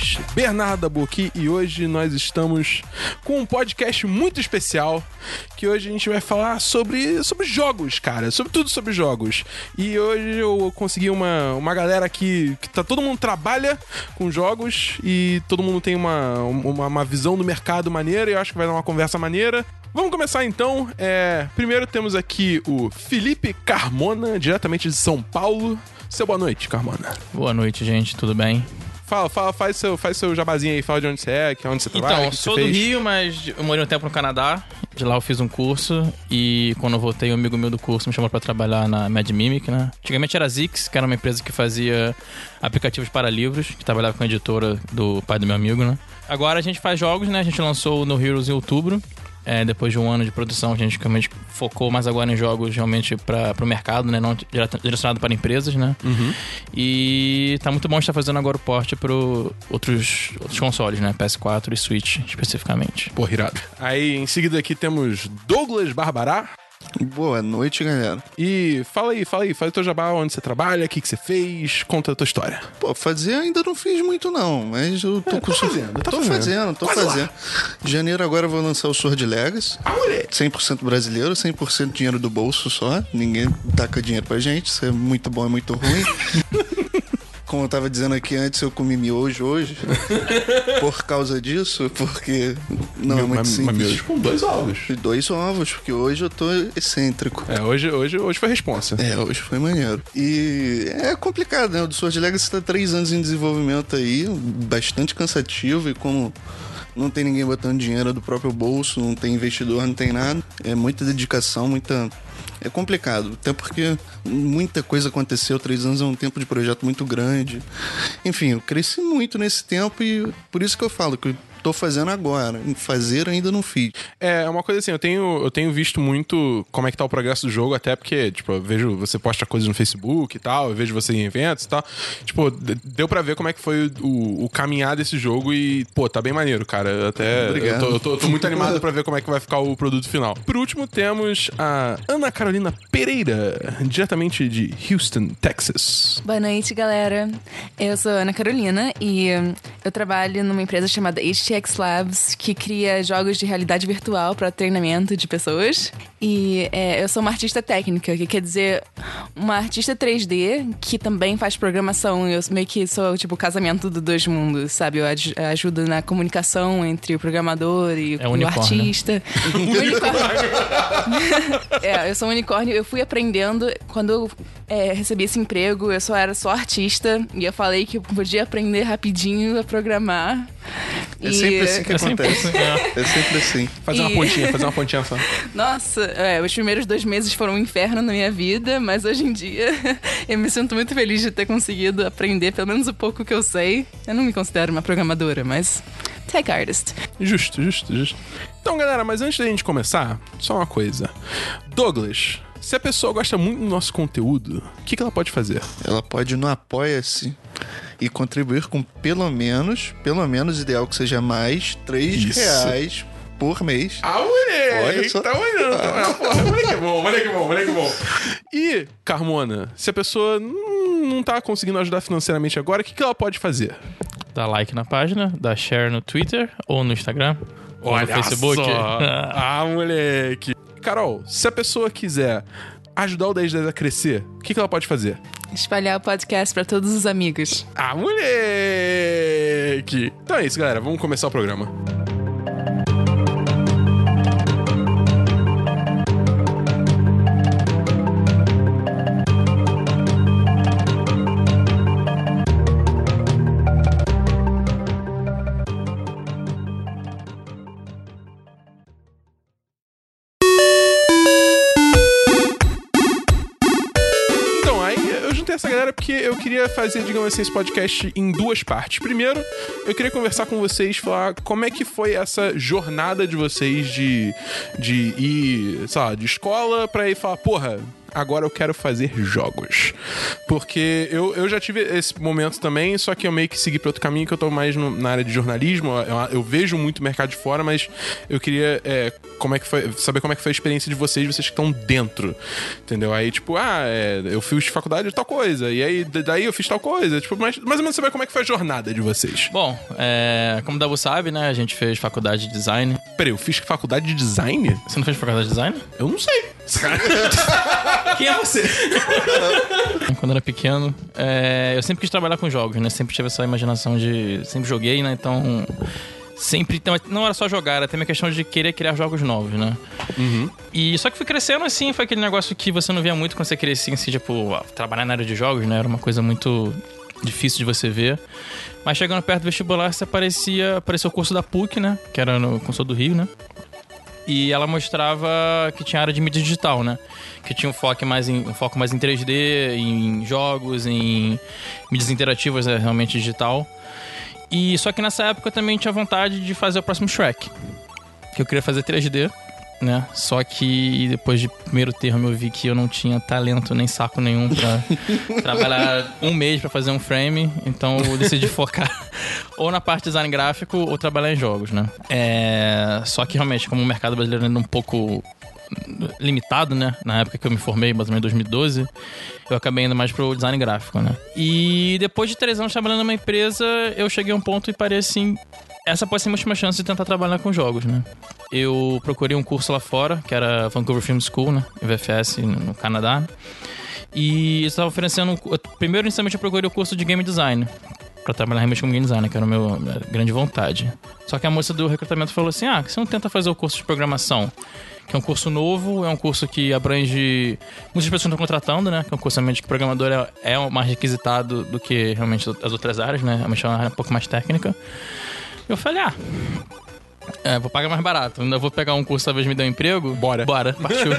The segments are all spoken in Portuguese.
1010, Bernardo Abuqui e hoje nós estamos com um podcast muito especial que hoje a gente vai falar sobre, sobre jogos, cara, sobre tudo sobre jogos. E hoje eu consegui uma, uma galera aqui que tá, todo mundo trabalha com jogos e todo mundo tem uma, uma, uma visão do mercado maneira e eu acho que vai dar uma conversa maneira. Vamos começar então. É, primeiro temos aqui o Felipe Carmona, diretamente de São Paulo. Seu boa noite, Carmona. Boa noite, gente, tudo bem? Fala, fala, faz seu, faz seu jabazinho aí, fala de onde você é, que é onde você trabalha. Então, sou do fez. Rio, mas eu morei um tempo no Canadá. De lá eu fiz um curso e quando eu voltei, um amigo meu do curso me chamou pra trabalhar na Mad Mimic, né? Antigamente era Zix, que era uma empresa que fazia aplicativos para livros, que trabalhava com a editora do pai do meu amigo, né? Agora a gente faz jogos, né? A gente lançou No Heroes em outubro. É, depois de um ano de produção, a gente realmente focou mais agora em jogos realmente para o mercado, né? Não direcionado para empresas, né? Uhum. E tá muito bom estar fazendo agora o porte para outros, outros consoles, né? PS4 e Switch, especificamente. Porra, irado. Aí, em seguida aqui temos Douglas Barbará. Boa noite, galera. E fala aí, fala aí, fala o teu jabá, onde você trabalha, o que, que você fez, conta a tua história. Pô, fazer ainda não fiz muito, não, mas eu tô É, com tá fazendo, tá tô fazendo. fazendo, tô Quase lá. fazendo. Em janeiro agora eu vou lançar o Sword Legacy. 100% brasileiro, 100% dinheiro do bolso só. Ninguém taca dinheiro pra gente. Isso é muito bom e muito ruim. Como eu tava dizendo aqui antes, eu comi miojo hoje. por causa disso, porque não é muito Mas- mas simples. miojo com dois ovos. Dois ovos, porque hoje eu tô excêntrico. É, hoje, hoje, hoje foi responsa. É, hoje foi maneiro. E é complicado, né? O do Sword Legacy tá três anos em desenvolvimento aí, bastante cansativo e como não tem ninguém botando dinheiro do próprio bolso, não tem investidor, não tem nada. É muita dedicação, muita. É complicado, até porque muita coisa aconteceu. Três anos é um tempo de projeto muito grande. Enfim, eu cresci muito nesse tempo e por isso que eu falo que tô fazendo agora. Fazer ainda não fiz. É, uma coisa assim, eu tenho, eu tenho visto muito como é que tá o progresso do jogo, até porque, tipo, eu vejo você posta coisas no Facebook e tal, eu vejo você em eventos e tal. Tipo, deu pra ver como é que foi o, o caminhar desse jogo e, pô, tá bem maneiro, cara. Eu Até. Eu Obrigado. tô, eu tô- eu tô muito animado pra ver como é que vai ficar o produto final. Por último, temos a Ana Carolina Pereira, diretamente de Houston, Texas. Boa noite, galera. Eu sou Ana Carolina e hum, eu trabalho numa empresa chamada HTX Labs, que cria jogos de realidade virtual para treinamento de pessoas. E é, eu sou uma artista técnica, que quer dizer uma artista 3D que também faz programação. Eu meio que sou tipo o casamento dos dois mundos, sabe? Eu aj- ajudo na comunicação entre o programador e É o unicórnio. artista. É, eu sou um unicórnio. Eu fui aprendendo. Quando eu é, recebi esse emprego, eu só era só artista. E eu falei que eu podia aprender rapidinho a programar. É E- sempre assim que É sempre acontece. assim, é. É sempre assim. Fazer uma E- pontinha, fazer uma pontinha só. Nossa, é, os primeiros dois meses foram um inferno na minha vida, mas hoje em dia eu me sinto muito feliz de ter conseguido aprender pelo menos o pouco que eu sei. Eu não me considero uma programadora, mas tech artist. Justo, justo, justo. Então, galera, mas antes da gente começar, só uma coisa. Douglas, se a pessoa gosta muito do nosso conteúdo, o que, que ela pode fazer? Ela pode ir no Apoia-se e contribuir com pelo menos, pelo menos ideal que seja mais, 3 Isso. reais por mês. Ah, moleque! Olha só. Tá olhando. Tá... Porra, moleque é bom, moleque é bom, moleque é bom. E, Carmona, se a pessoa não não tá conseguindo ajudar financeiramente agora, o que, que ela pode fazer? Dá like na página, dá share no Twitter ou no Instagram. ou no Facebook. só. ah, moleque. Carol, se a pessoa quiser ajudar o 1010 a crescer, o que, que ela pode fazer? Espalhar o podcast para todos os amigos. Ah, moleque! Então é isso, galera. Vamos começar o programa. Queria fazer, digamos assim, esse podcast em duas partes. Primeiro, eu queria conversar com vocês, falar como é que foi essa jornada de vocês de, de ir, sei lá, de escola pra ir falar, porra, agora eu quero fazer jogos. Porque eu, eu já tive esse momento também, só que eu meio que segui para outro caminho, que eu tô mais no, na área de jornalismo. Eu, eu, vejo muito mercado de fora, mas eu queria é, como é que foi, saber como é que foi a experiência de vocês, vocês que estão dentro. Entendeu? Aí, tipo, ah, é, eu fiz faculdade de tal coisa, e aí daí eu fiz tal coisa. Tipo, mais, mais ou menos saber como é que foi a jornada de vocês. Bom, é, como o Dabu sabe, né, a gente fez faculdade de design. Peraí, eu fiz faculdade de design? Você não fez faculdade de design? Eu não sei. Quem é você? Quando eu era pequeno, é, eu sempre quis trabalhar com jogos, né? Sempre tive essa imaginação de. Sempre joguei, né? Então. Sempre. Então, não era só jogar, era também a questão de querer criar jogos novos, né? Uhum. E só que fui crescendo assim, foi aquele negócio que você não via muito quando você crescia, assim, tipo, trabalhar na área de jogos, né? Era uma coisa muito difícil de você ver. Mas chegando perto do vestibular, você aparecia, apareceu o curso da PUC, né? Que era no Consul do Rio, né? E ela mostrava que tinha área de mídia digital, né? Que tinha um foco mais em, um foco mais em 3D, em jogos, em mídias interativas, é, realmente digital. E só que nessa época eu também tinha vontade de fazer o próximo Shrek. Que eu queria fazer 3D né? Só que depois de primeiro termo eu vi que eu não tinha talento nem saco nenhum para trabalhar um mês para fazer um frame, então eu decidi focar ou na parte de design gráfico ou trabalhar em jogos, né? É... Só que realmente, como o mercado brasileiro ainda é um pouco limitado, né? Na época que eu me formei, mais ou menos em 2012, eu acabei indo mais pro design gráfico, né? E depois de três anos trabalhando numa empresa, eu cheguei a um ponto e parei assim, essa pode ser a última chance de tentar trabalhar com jogos, né? Eu procurei um curso lá fora, que era Vancouver Film School, né? VFS, no Canadá. E estava oferecendo. Primeiro, inicialmente, eu procurei o curso de game design. Pra trabalhar realmente como game designer, que era a minha grande vontade. Só que a moça do recrutamento falou assim: ah, você não tenta fazer o curso de programação? Que é um curso novo, é um curso que abrange. Muitas pessoas estão contratando, né? Que é um curso realmente que programador é, é mais requisitado do que realmente as outras áreas, né? É uma área um pouco mais técnica. Eu falei, ah, é, vou pagar mais barato. Ainda vou pegar um curso, talvez me dê um emprego. Bora. Bora, partiu.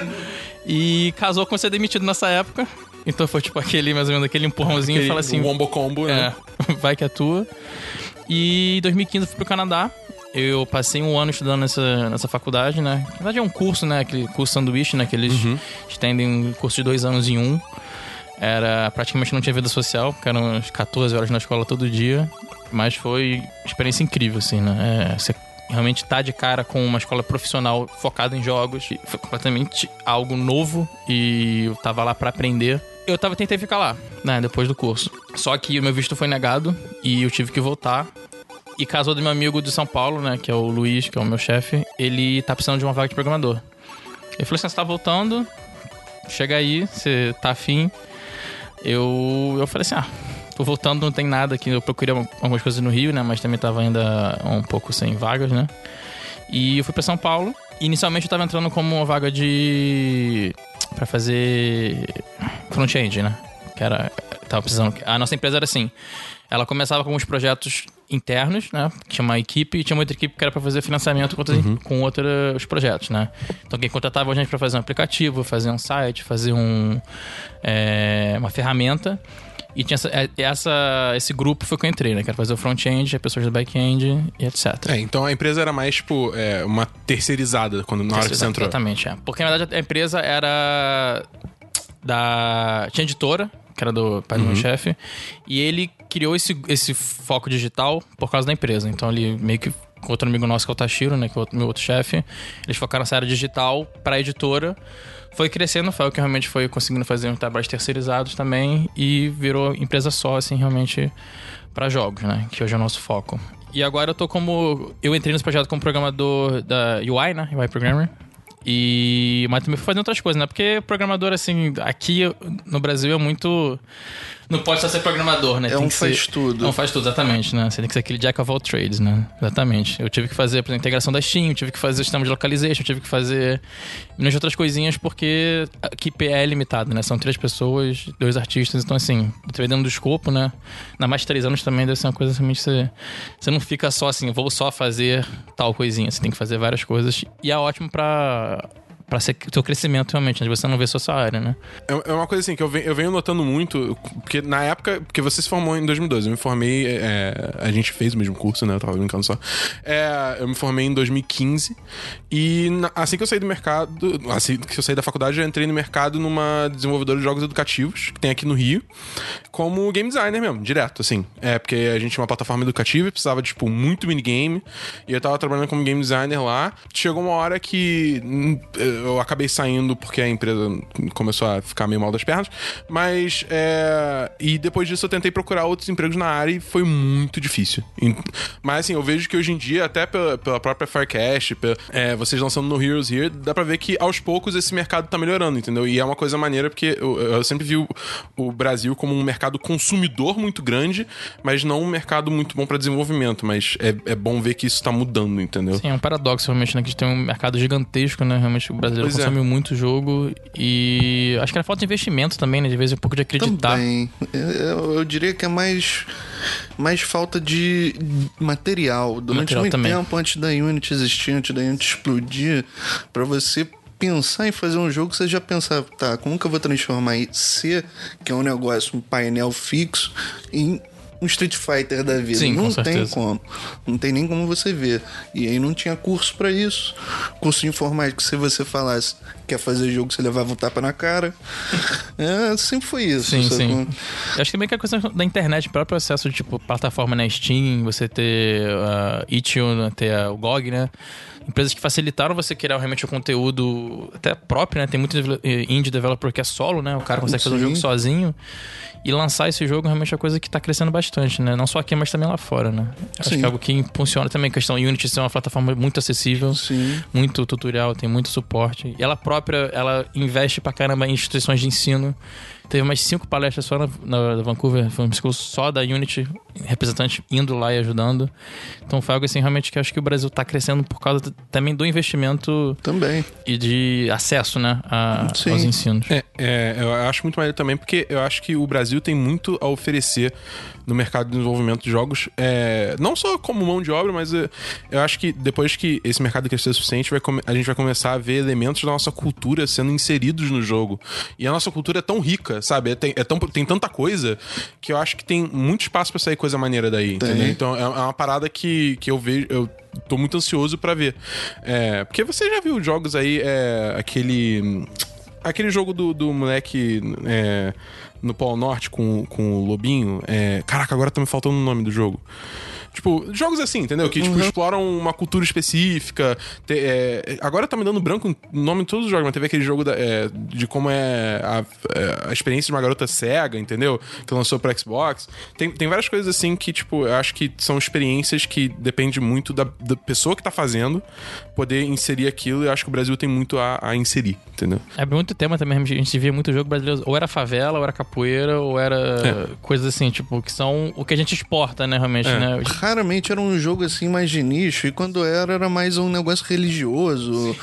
e casou com ser demitido nessa época. Então foi tipo aquele, mais ou menos, aquele empurrãozinho aquele, e fala assim. Wombo combo, né? É, vai que é tua. E em 2015 eu fui pro Canadá. Eu passei um ano estudando nessa, nessa faculdade, né? Na verdade é um curso, né? Aquele curso sanduíche, né? Que eles uhum. estendem um curso de dois anos em um. Era praticamente não tinha vida social, porque eram 14 horas na escola todo dia. Mas foi experiência incrível, assim, né? É, você realmente tá de cara com uma escola profissional focada em jogos. Foi completamente algo novo e eu tava lá para aprender. Eu tava tentei ficar lá, né, depois do curso. Só que o meu visto foi negado e eu tive que voltar. E casou do meu amigo de São Paulo, né, que é o Luiz, que é o meu chefe, ele tá precisando de uma vaga de programador. Ele falou assim: você tá voltando, chega aí, você tá afim. Eu, eu falei assim: ah, Tô voltando, não tem nada aqui. Eu procurei algumas coisas no Rio, né? Mas também tava ainda um pouco sem vagas, né? E eu fui para São Paulo. Inicialmente eu tava entrando como uma vaga de. para fazer. front-end, né? Que era. Tava precisando. A nossa empresa era assim. Ela começava com alguns projetos internos, né? Tinha uma equipe e tinha uma outra equipe que era para fazer financiamento com, outros, uhum. com outros projetos, né? Então quem contratava a gente para fazer um aplicativo, fazer um site, fazer um, é, uma ferramenta. E tinha essa, é, essa, esse grupo foi que eu entrei, né? Quero fazer o front-end, pessoas do back-end e etc. É, então a empresa era mais, tipo, é, uma terceirizada quando, na hora que você entrou. Exatamente, é. Porque, na verdade, a empresa era da... Tinha editora, que era do pai do meu uhum. chefe, e ele criou esse, esse foco digital por causa da empresa. Então, ele meio que com outro amigo nosso, que é o Tashiro, né? Que é o meu outro chefe, eles focaram nessa área digital pra editora foi crescendo, foi o que realmente foi conseguindo fazer um trabalhos terceirizados também e virou empresa só, assim, realmente para jogos, né? Que hoje é o nosso foco. E agora eu tô como. Eu entrei nesse projeto como programador da UI, né? UI Programmer. E. Mas também fui fazendo outras coisas, né? Porque programador, assim, aqui no Brasil é muito não pode só ser programador, né? É tem um faz ser... tudo. Não faz tudo, exatamente, né? Você tem que ser aquele jack of all trades, né? Exatamente. Eu tive que fazer, por exemplo, a integração da Steam, tive que fazer o sistema de localization, tive que fazer de outras coisinhas, porque a equipe é limitada, né? São três pessoas, dois artistas, então assim, dentro do escopo, né? Na mais de três anos também deve ser uma coisa realmente você, você não fica só assim, vou só fazer tal coisinha, você tem que fazer várias coisas. E é ótimo para o teu crescimento realmente, né? de você não ver só essa área, né? É é uma coisa assim que eu venho, eu venho notando muito, porque na época, porque você se formou em 2012, eu me formei, é, a gente fez o mesmo curso, né? Eu tava brincando só. É, eu me formei em 2015 e na- assim que eu saí do mercado, assim que eu saí da faculdade, eu entrei no mercado numa desenvolvedora de jogos educativos que tem aqui no Rio, como game designer mesmo, direto, assim. É, porque a gente tinha uma plataforma educativa e precisava tipo, muito minigame. E eu tava trabalhando como game designer lá. Chegou uma hora que hum, eu acabei saindo porque a empresa começou a ficar meio mal das pernas. Mas, é... E depois disso eu tentei procurar outros empregos na área e foi muito difícil. Mas, assim, eu vejo que hoje em dia, até pela, pela própria Firecast, pela- é, vocês lançando no Heroes Here, dá pra ver que aos poucos esse mercado tá melhorando, entendeu? E é uma coisa maneira porque eu, eu sempre vi o, o Brasil como um mercado consumidor muito grande, mas não um mercado muito bom pra desenvolvimento. Mas é, é bom ver que isso tá mudando, entendeu? Sim, é um paradoxo realmente, né? Que a gente tem um mercado gigantesco, né? Realmente o brasileiro Pois é. consome muito jogo e acho que era falta de investimento também, né? De vez em pouco de acreditar. Também. Eu, eu diria que é mais, mais falta de material. Durante Material muito também. tempo, antes da Unity existir, antes da Unity explodir, pra você pensar em fazer um jogo, você já pensava, tá, como que eu vou transformar C, que é um negócio, um painel fixo, em um Street Fighter da vida. Sim, com não tem certeza. como. Não tem nem como você ver. E aí não tinha curso pra isso. Curso de informática, se você falasse quer fazer jogo, você levava um tapa na cara. É, sempre foi isso. Sim, sim. Eu acho que também que a questão da internet, o próprio acesso de tipo, plataforma na Steam, você ter uh, Itch.io, né, ter a- o GOG, né? Empresas que facilitaram você criar realmente o conteúdo até próprio, né? Tem muito eh, indie developer que é solo, né? O cara consegue fazer um jogo sozinho. E lançar esse jogo realmente é uma coisa que tá crescendo bastante, né? Não só aqui, mas também lá fora, né? Acho Sim. que é algo que funciona também. A questão Unity ser uma plataforma muito acessível Sim. muito tutorial, tem muito suporte. E ela própria, ela investe pra caramba em instituições de ensino. Teve umas cinco palestras só na, na Vancouver Film School, só da Unity, representante indo lá e ajudando. Então foi algo assim, realmente, que eu acho que o Brasil tá crescendo por causa também do investimento Também. e de acesso, né, a, aos ensinos. É, é, eu acho muito maneiro também, porque eu acho que o Brasil tem muito a oferecer no mercado de desenvolvimento de jogos, é, não só como mão de obra, mas é, eu acho que depois que esse mercado crescer o suficiente, vai a gente vai começar a ver elementos da nossa cultura sendo inseridos no jogo. E a nossa cultura é tão rica, sabe? É, tem, é tão, tem tanta coisa que eu acho que tem muito espaço pra sair coisa maneira daí, entendeu? Então é, é uma parada que, que eu vejo. Eu, Tô muito ansioso pra ver. É, porque você já viu jogos aí, é, aquele. Aquele jogo do, do moleque é, no Polo Norte com, com o Lobinho. É, caraca, agora tá me faltando o nome do jogo. Tipo, jogos assim, entendeu? Que tipo, exploram uma cultura específica. Te- é, agora tá me dando branco o nome de todos os jogos, mas teve aquele jogo da- é, de como é a, é, a experiência de uma garota cega, entendeu? Que lançou pro Xbox. Tem, tem várias coisas assim que, tipo, eu acho que são experiências que depende muito da, da pessoa que tá fazendo poder inserir aquilo. E eu acho que o Brasil tem muito a, a inserir, entendeu? É muito tema também, a gente via muito jogo brasileiro, ou era favela, ou era capoeira, ou era coisas assim, tipo, que são o que a gente exporta, né, realmente, É. né? Raramente era um jogo assim mais de nicho, e quando era, era mais um negócio religioso,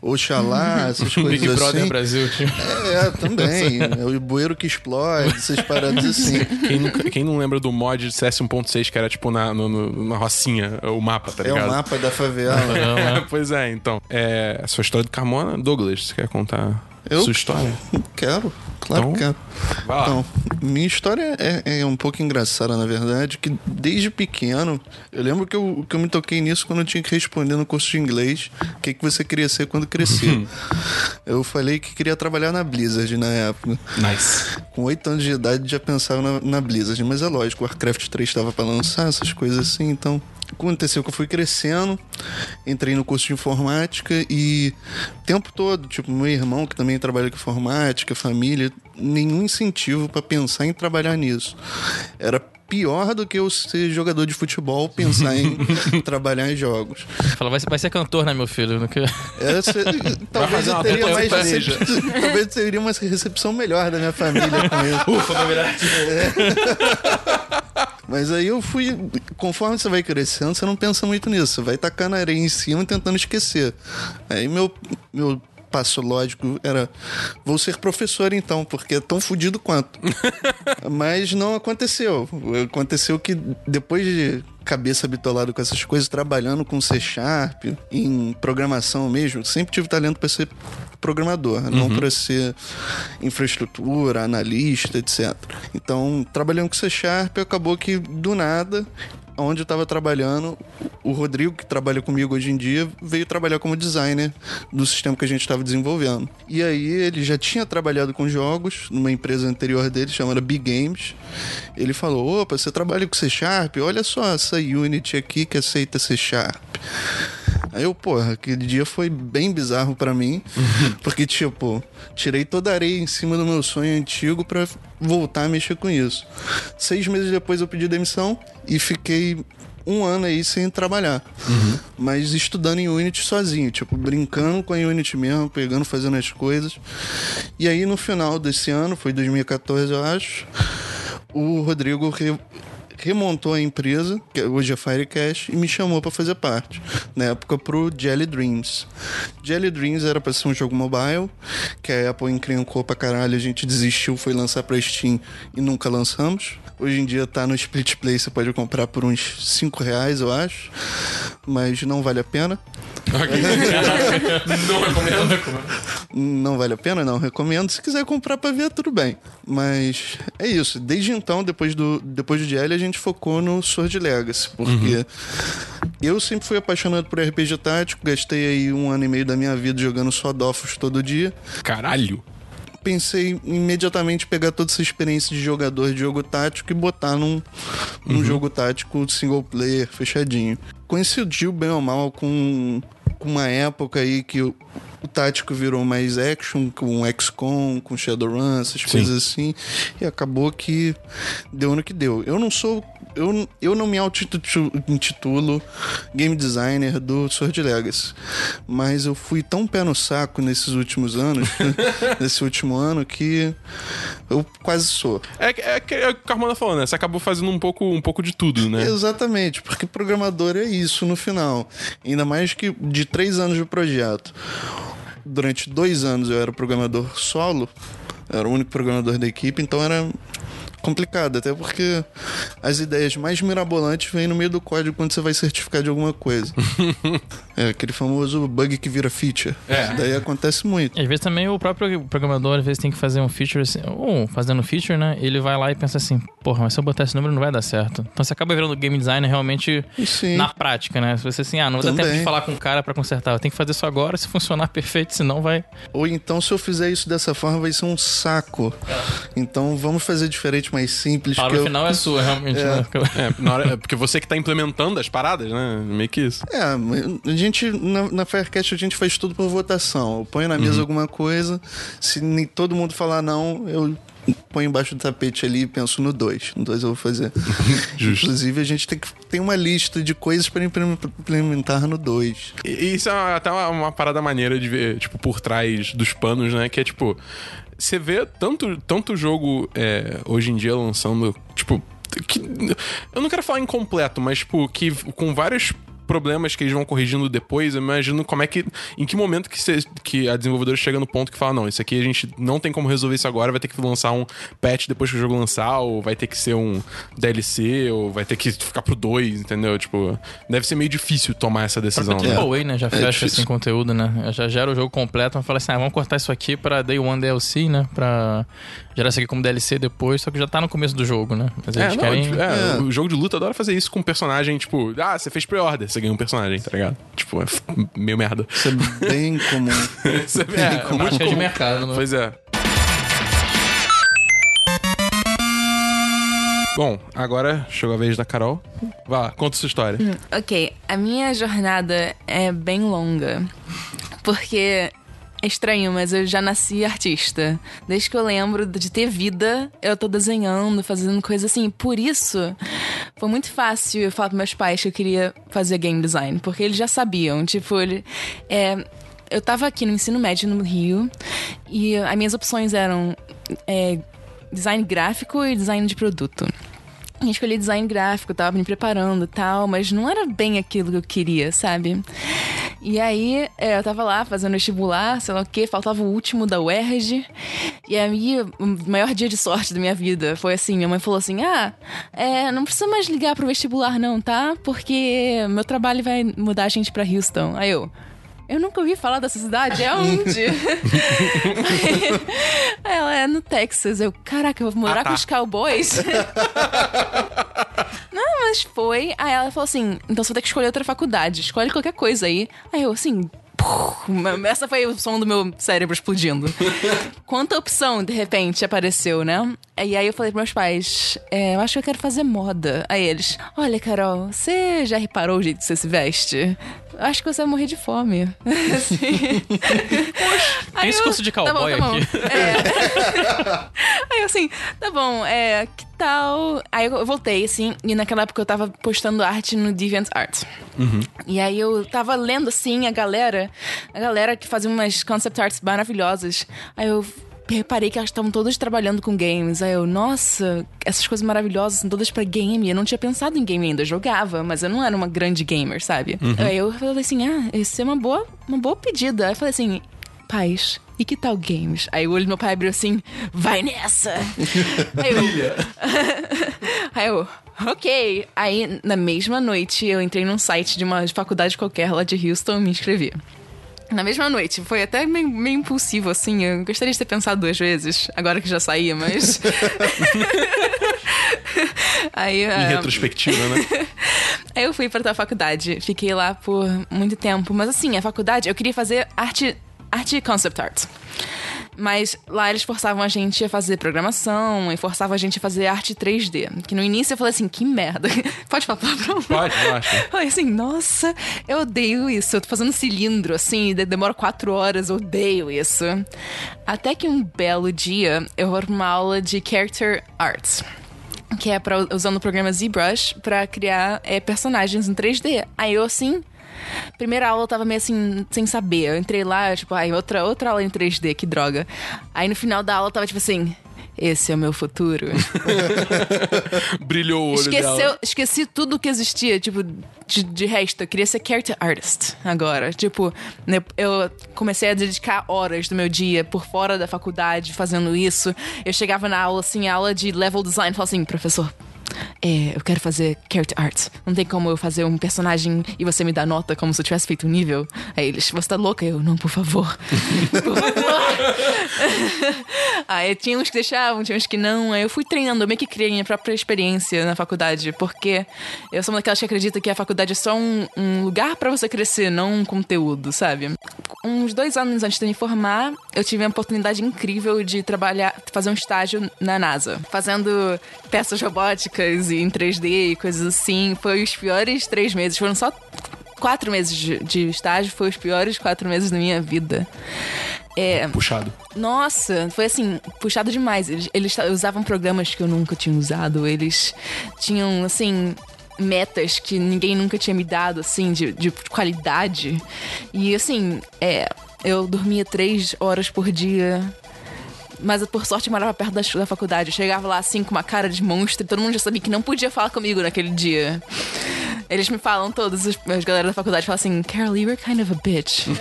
Oxalá, essas coisas Big Brother assim. Brasil, tipo. É, também. É o bueiro que explode, essas paradas assim. Quem, nunca- quem não lembra do mod de CS 1.6 que era tipo na, no- no- na rocinha, o mapa, tá É ligado? o mapa da favela. Não, pois é, então. É, a sua história do Carmona, Douglas, você quer contar Eu? sua história? Quero, claro Então, que quero. Vai lá. Então, minha história é, é um pouco engraçada, na verdade, que desde pequeno, eu lembro que eu, que eu me toquei nisso quando eu tinha que responder no curso de inglês o que, que você queria ser quando crescer. eu falei que queria trabalhar na Blizzard na época. Nice. Com oito anos de idade já pensava na, na Blizzard, mas é lógico, o Warcraft 3 estava para lançar, essas coisas assim, então. Aconteceu que eu fui crescendo, entrei no curso de informática e o tempo todo, tipo, meu irmão que também trabalha com informática, família, nenhum incentivo para pensar em trabalhar nisso. Era pior do que eu ser jogador de futebol, pensar em trabalhar em jogos. Fala, vai, ser- vai ser cantor, né, meu filho? Que- Essa, talvez fazer eu teria mais sertaneja. recep... talvez eu teria uma recepção melhor da minha família com isso. Ufa, vai virar. Mas aí eu fui. Conforme você vai crescendo, você não pensa muito nisso. Você vai tacando areia em cima e tentando esquecer. Aí meu, meu passo lógico era: vou ser professor então, porque é tão fodido quanto. Mas não aconteceu. Aconteceu que depois de cabeça bitolada com essas coisas, trabalhando com C Sharp, em programação mesmo, sempre tive talento para ser programador, não para ser infraestrutura, analista, etc. Então, trabalhando com C Sharp, acabou que do nada onde eu estava trabalhando, o Rodrigo, que trabalha comigo hoje em dia, veio trabalhar como designer do sistema que a gente estava desenvolvendo. E aí ele já tinha trabalhado com jogos numa empresa anterior dele, chamada Big Games. Ele falou: opa, você trabalha com C Sharp? Olha só essa Unity aqui que aceita C Sharp. Aí eu, porra, aquele dia foi bem bizarro para mim, porque, tipo, tirei toda a areia em cima do meu sonho antigo para voltar a mexer com isso. Seis meses depois eu pedi demissão e fiquei um ano aí sem trabalhar. Uhum. Mas estudando em Unity sozinho, tipo, brincando com a Unity mesmo, pegando, fazendo as coisas. E aí no final desse ano, foi 2014 eu acho, o Rodrigo remontou a empresa, que hoje é Firecash, e me chamou para fazer parte. Na época pro Jelly Dreams. Jelly Dreams era para ser um jogo mobile, que a Apple encrencou pra caralho, a gente desistiu, foi lançar pra Steam e nunca lançamos. Hoje em dia tá no Split Play, você pode comprar por uns 5 reais, eu acho. Mas não vale a pena. não recomendo. Não vale a pena, não recomendo. Se quiser comprar pra ver, tudo bem. Mas é isso. Desde então, depois do, depois do DL, a gente focou no Sword Legacy. Porque uhum. eu sempre fui apaixonado por RPG tático. Gastei aí um ano e meio da minha vida jogando só Dofus todo dia. Caralho! Pensei imediatamente pegar toda essa experiência de jogador de jogo tático e botar num, num uhum. jogo tático single player, fechadinho. Coincidiu bem ou mal com, com uma época aí que o, o tático virou mais action, com XCOM, com Shadowrun, essas Sim. coisas assim, e acabou que deu no que deu. Eu não sou eu, eu não me auto-intitulo game designer do Sword Legacy, mas eu fui tão pé no saco nesses últimos anos, nesse último ano, que eu quase sou. É, é, é, é o que o Carmona falou, né? Você acabou fazendo um pouco, um pouco de tudo, né? Exatamente, porque programador é isso no final. Ainda mais que de três anos de projeto. Durante dois anos eu era programador solo, era o único programador da equipe, então era complicado, até porque as ideias mais mirabolantes vêm no meio do código quando você vai certificar de alguma coisa. é aquele famoso bug que vira feature. É. Daí acontece muito. às vezes também o próprio programador, às vezes, tem que fazer um feature assim, ou fazendo feature, né? Ele vai lá e pensa assim, porra, mas se eu botar esse número não vai dar certo. Então você acaba virando game designer realmente Sim. na prática, né? Se você assim, ah, não vai dar tempo de falar com o cara para consertar, eu tenho que fazer isso agora, se funcionar perfeito, senão vai. Ou então, se eu fizer isso dessa forma, vai ser um saco. É. Então vamos fazer diferente mais simples. Para o final é sua, realmente. É. Né? É, hora, é, porque você que está implementando as paradas, né? Meio que isso. É, a gente, na, na Firecast, a gente faz tudo por votação. Eu ponho na mesa uhum. alguma coisa, se nem todo mundo falar não, eu põe embaixo do tapete ali e penso no 2. No 2 eu vou fazer. Inclusive, a gente tem, que, tem uma lista de coisas para implementar no 2. Isso é até uma, uma, parada maneira de ver, tipo, por trás dos panos, né? Que é tipo você vê tanto, tanto jogo é, hoje em dia lançando, tipo. Que, eu não quero falar incompleto, mas, tipo, que com vários problemas que eles vão corrigindo depois, eu imagino como é que. Em que momento que, cê, que a desenvolvedora chega no ponto que fala, não, isso aqui a gente não tem como resolver isso agora, vai ter que lançar um patch depois que o jogo lançar, ou vai ter que ser um DLC, ou vai ter que ficar pro 2, entendeu? Tipo, deve ser meio difícil tomar essa decisão. Né? Away, né? Já é fecha assim conteúdo, né? Já gera o jogo completo, mas fala assim, ah, vamos cortar isso aqui pra Day One DLC, né? Pra gerar isso aqui como DLC depois, só que já tá no começo do jogo, né? Mas eles é, não, querem... É, é. O jogo de luta adora fazer isso com um personagem, tipo, ah, você fez pre-order, você ganha um personagem, tá ligado? Tipo, é meio merda. Isso é bem comum. isso é bem é, comum. Muito comum. de mercado, né? Pois é. Bom, agora chegou a vez da Carol. Vá lá, conta sua história. Ok, a minha jornada é bem longa. Porque é estranho, mas eu já nasci artista. Desde que eu lembro de ter vida, eu tô desenhando, fazendo coisas assim. Por isso, foi muito fácil eu falar pros meus pais que eu queria fazer game design, porque eles já sabiam. Tipo, ele, é, eu tava aqui no ensino médio no Rio e as minhas opções eram é, design gráfico e design de produto eu escolhi design gráfico, tava me preparando e tal, mas não era bem aquilo que eu queria, sabe? E aí, é, eu tava lá fazendo vestibular, sei lá o quê, faltava o último da UERJ. E aí, o maior dia de sorte da minha vida foi assim: minha mãe falou assim: Ah, é, não precisa mais ligar pro vestibular, não, tá? Porque meu trabalho vai mudar a gente pra Houston. Aí eu. eu nunca ouvi falar dessa cidade, é onde? Aí ela é no Texas. Eu, caraca, eu vou morar Ah, tá. com os cowboys. Não, mas foi. Aí ela falou assim: então você vai ter que escolher outra faculdade, escolhe qualquer coisa aí. Aí eu assim. Essa foi o som do meu cérebro explodindo. Quanta opção, de repente, apareceu, né? E aí eu falei pros meus pais: é, eu acho que eu quero fazer moda. Aí eles: Olha, Carol, você já reparou o jeito que você se veste? Eu acho que você vai morrer de fome. Assim. Aí esse eu, curso de "Tá bom, cowboy tá bom." aqui. É. Aí eu assim, tá bom, é, que tal? Aí eu voltei, assim, e naquela época eu tava postando arte no DeviantArt. E aí eu tava lendo, assim, a galera, a galera que fazia umas concept arts maravilhosas. Aí eu reparei que elas estavam todas trabalhando com games. Aí eu, nossa, essas coisas maravilhosas são todas pra game. Eu não tinha pensado em game ainda, eu jogava, mas eu não era uma grande gamer, sabe? Aí eu falei assim, ah, isso é uma boa, uma boa pedida. Aí eu falei assim, pais, e que tal games? Aí o olho do meu pai abriu assim, vai nessa! Aí eu, Aí eu, ok. Aí, na mesma noite, eu entrei num site de uma faculdade qualquer lá de Houston e me inscrevi. Na mesma noite. Foi até meio, meio impulsivo, assim. Eu gostaria de ter pensado duas vezes, agora que já saía, mas. Aí, Em ah, retrospectiva, né? Aí eu fui pra tal faculdade, fiquei lá por muito tempo. Mas assim, a faculdade, eu queria fazer arte, arte concept art. Mas lá eles forçavam a gente a fazer programação e forçavam a gente a fazer arte 3D. Que no início eu falei assim, que merda. Pode falar palavrão? Pode, eu acho. Falei assim, nossa, eu odeio isso. Eu tô fazendo cilindro, assim, de- demora quatro horas, eu odeio isso. Até que um belo dia eu vou pra uma aula de character arts. Que é pra, usando o programa ZBrush pra criar é, personagens em 3D. Aí eu assim. Primeira aula eu tava meio assim, sem saber. Eu entrei lá, tipo, ai, outra, outra aula em 3D, que droga. Aí no final da aula eu tava tipo assim. Esse é o meu futuro. Brilhou o olho Esqueceu, dela. esqueci tudo que existia, tipo, de, de resto. Eu queria ser character artist agora. Tipo, né, eu comecei a dedicar horas do meu dia por fora da faculdade fazendo isso. Eu chegava na aula, assim, aula de level design, falava assim, professor. É, eu quero fazer character arts. Não tem como eu fazer um personagem e você me dá nota como se eu tivesse feito um nível. Aí eles, você tá louca? Eu, não, por favor. por favor. Aí tinha uns que deixavam, tinha uns que não. Aí eu fui treinando, eu meio que criei minha própria experiência na faculdade, porque eu sou uma daquelas que acredita que a faculdade é só um, um lugar pra você crescer, não um conteúdo, sabe? Uns dois anos antes de me formar, eu tive a oportunidade incrível de trabalhar, fazer um estágio na NASA, fazendo peças robóticas e em 3D e coisas assim. Foi os piores três meses, foram só quatro meses de, de estágio, foi os piores quatro meses da minha vida. É, Puxado. nossa, foi assim, puxado demais. Eles, eles usavam programas que eu nunca tinha usado. Eles tinham, assim, metas que ninguém nunca tinha me dado, assim, de, de qualidade. E, assim, é, eu dormia três horas por dia. Mas por sorte eu morava perto da, da faculdade. Eu chegava lá assim com uma cara de monstro e todo mundo já sabia que não podia falar comigo naquele dia. Eles me falam todos, os- as galera da faculdade falam assim, Carol, you were kind of a bitch.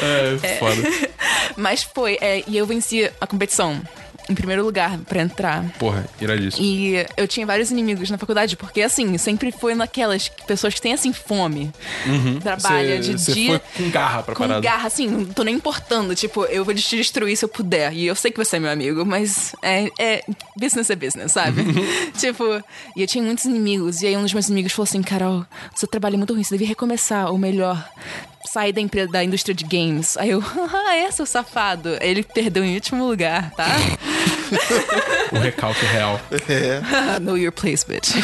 É, foda. Mas foi, é, e eu venci a competição em primeiro lugar pra entrar. Porra, iradíssimo. E eu tinha vários inimigos na faculdade, porque assim, sempre foi naquelas pessoas que têm assim fome. Trabalha Uhum. Cê- de cê dia. foi com garra pra com parada. garra, assim, não tô nem importando. Tipo, eu vou te destruir se eu puder. E eu sei que você é meu amigo, mas é, é business é business, sabe? tipo, e eu tinha muitos inimigos. E aí um dos meus inimigos falou assim: Carol, seu trabalho é muito ruim, você devia recomeçar, ou melhor. Sair da, empresa, da indústria de games. Aí eu, ah, é, seu safado. Ele perdeu em último lugar, tá? O recalque real. know your place, bitch.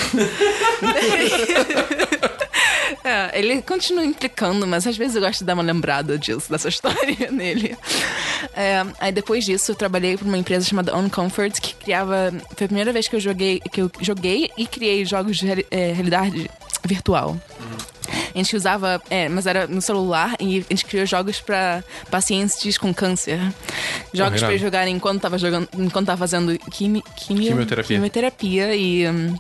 É, ele continua implicando, mas às vezes eu gosto de dar uma lembrada disso, dessa história nele. É, aí depois disso eu trabalhei para uma empresa chamada On Comfort que criava. Foi a primeira vez que eu joguei, que eu joguei e criei jogos de é, realidade virtual. A gente usava, é, mas era no celular e a gente criou jogos pra pacientes com câncer. Jogos pra eles jogarem enquanto tava jogando, enquanto tava fazendo quimi, quimio- Quimioterapia. quimioterapia e hum,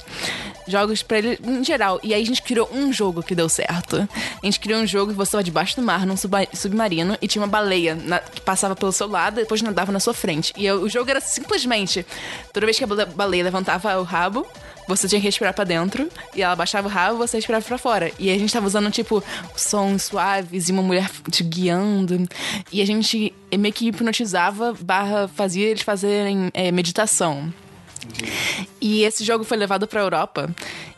jogos pra ele em geral. E aí a gente criou um jogo que deu certo. A gente criou um jogo que você estava debaixo do mar, num suba- submarino, e tinha uma baleia na- que passava pelo seu lado e depois nadava na sua frente. E eu- o jogo era simplesmente: toda vez que a bale- baleia levantava o rabo, você tinha que respirar pra dentro, e ela baixava o rabo, você respirava pra fora. E a gente tava usando, tipo, sons suaves e uma mulher te guiando. E a gente meio que hipnotizava, barra, fazia eles fazerem é, meditação. E esse jogo foi levado pra Europa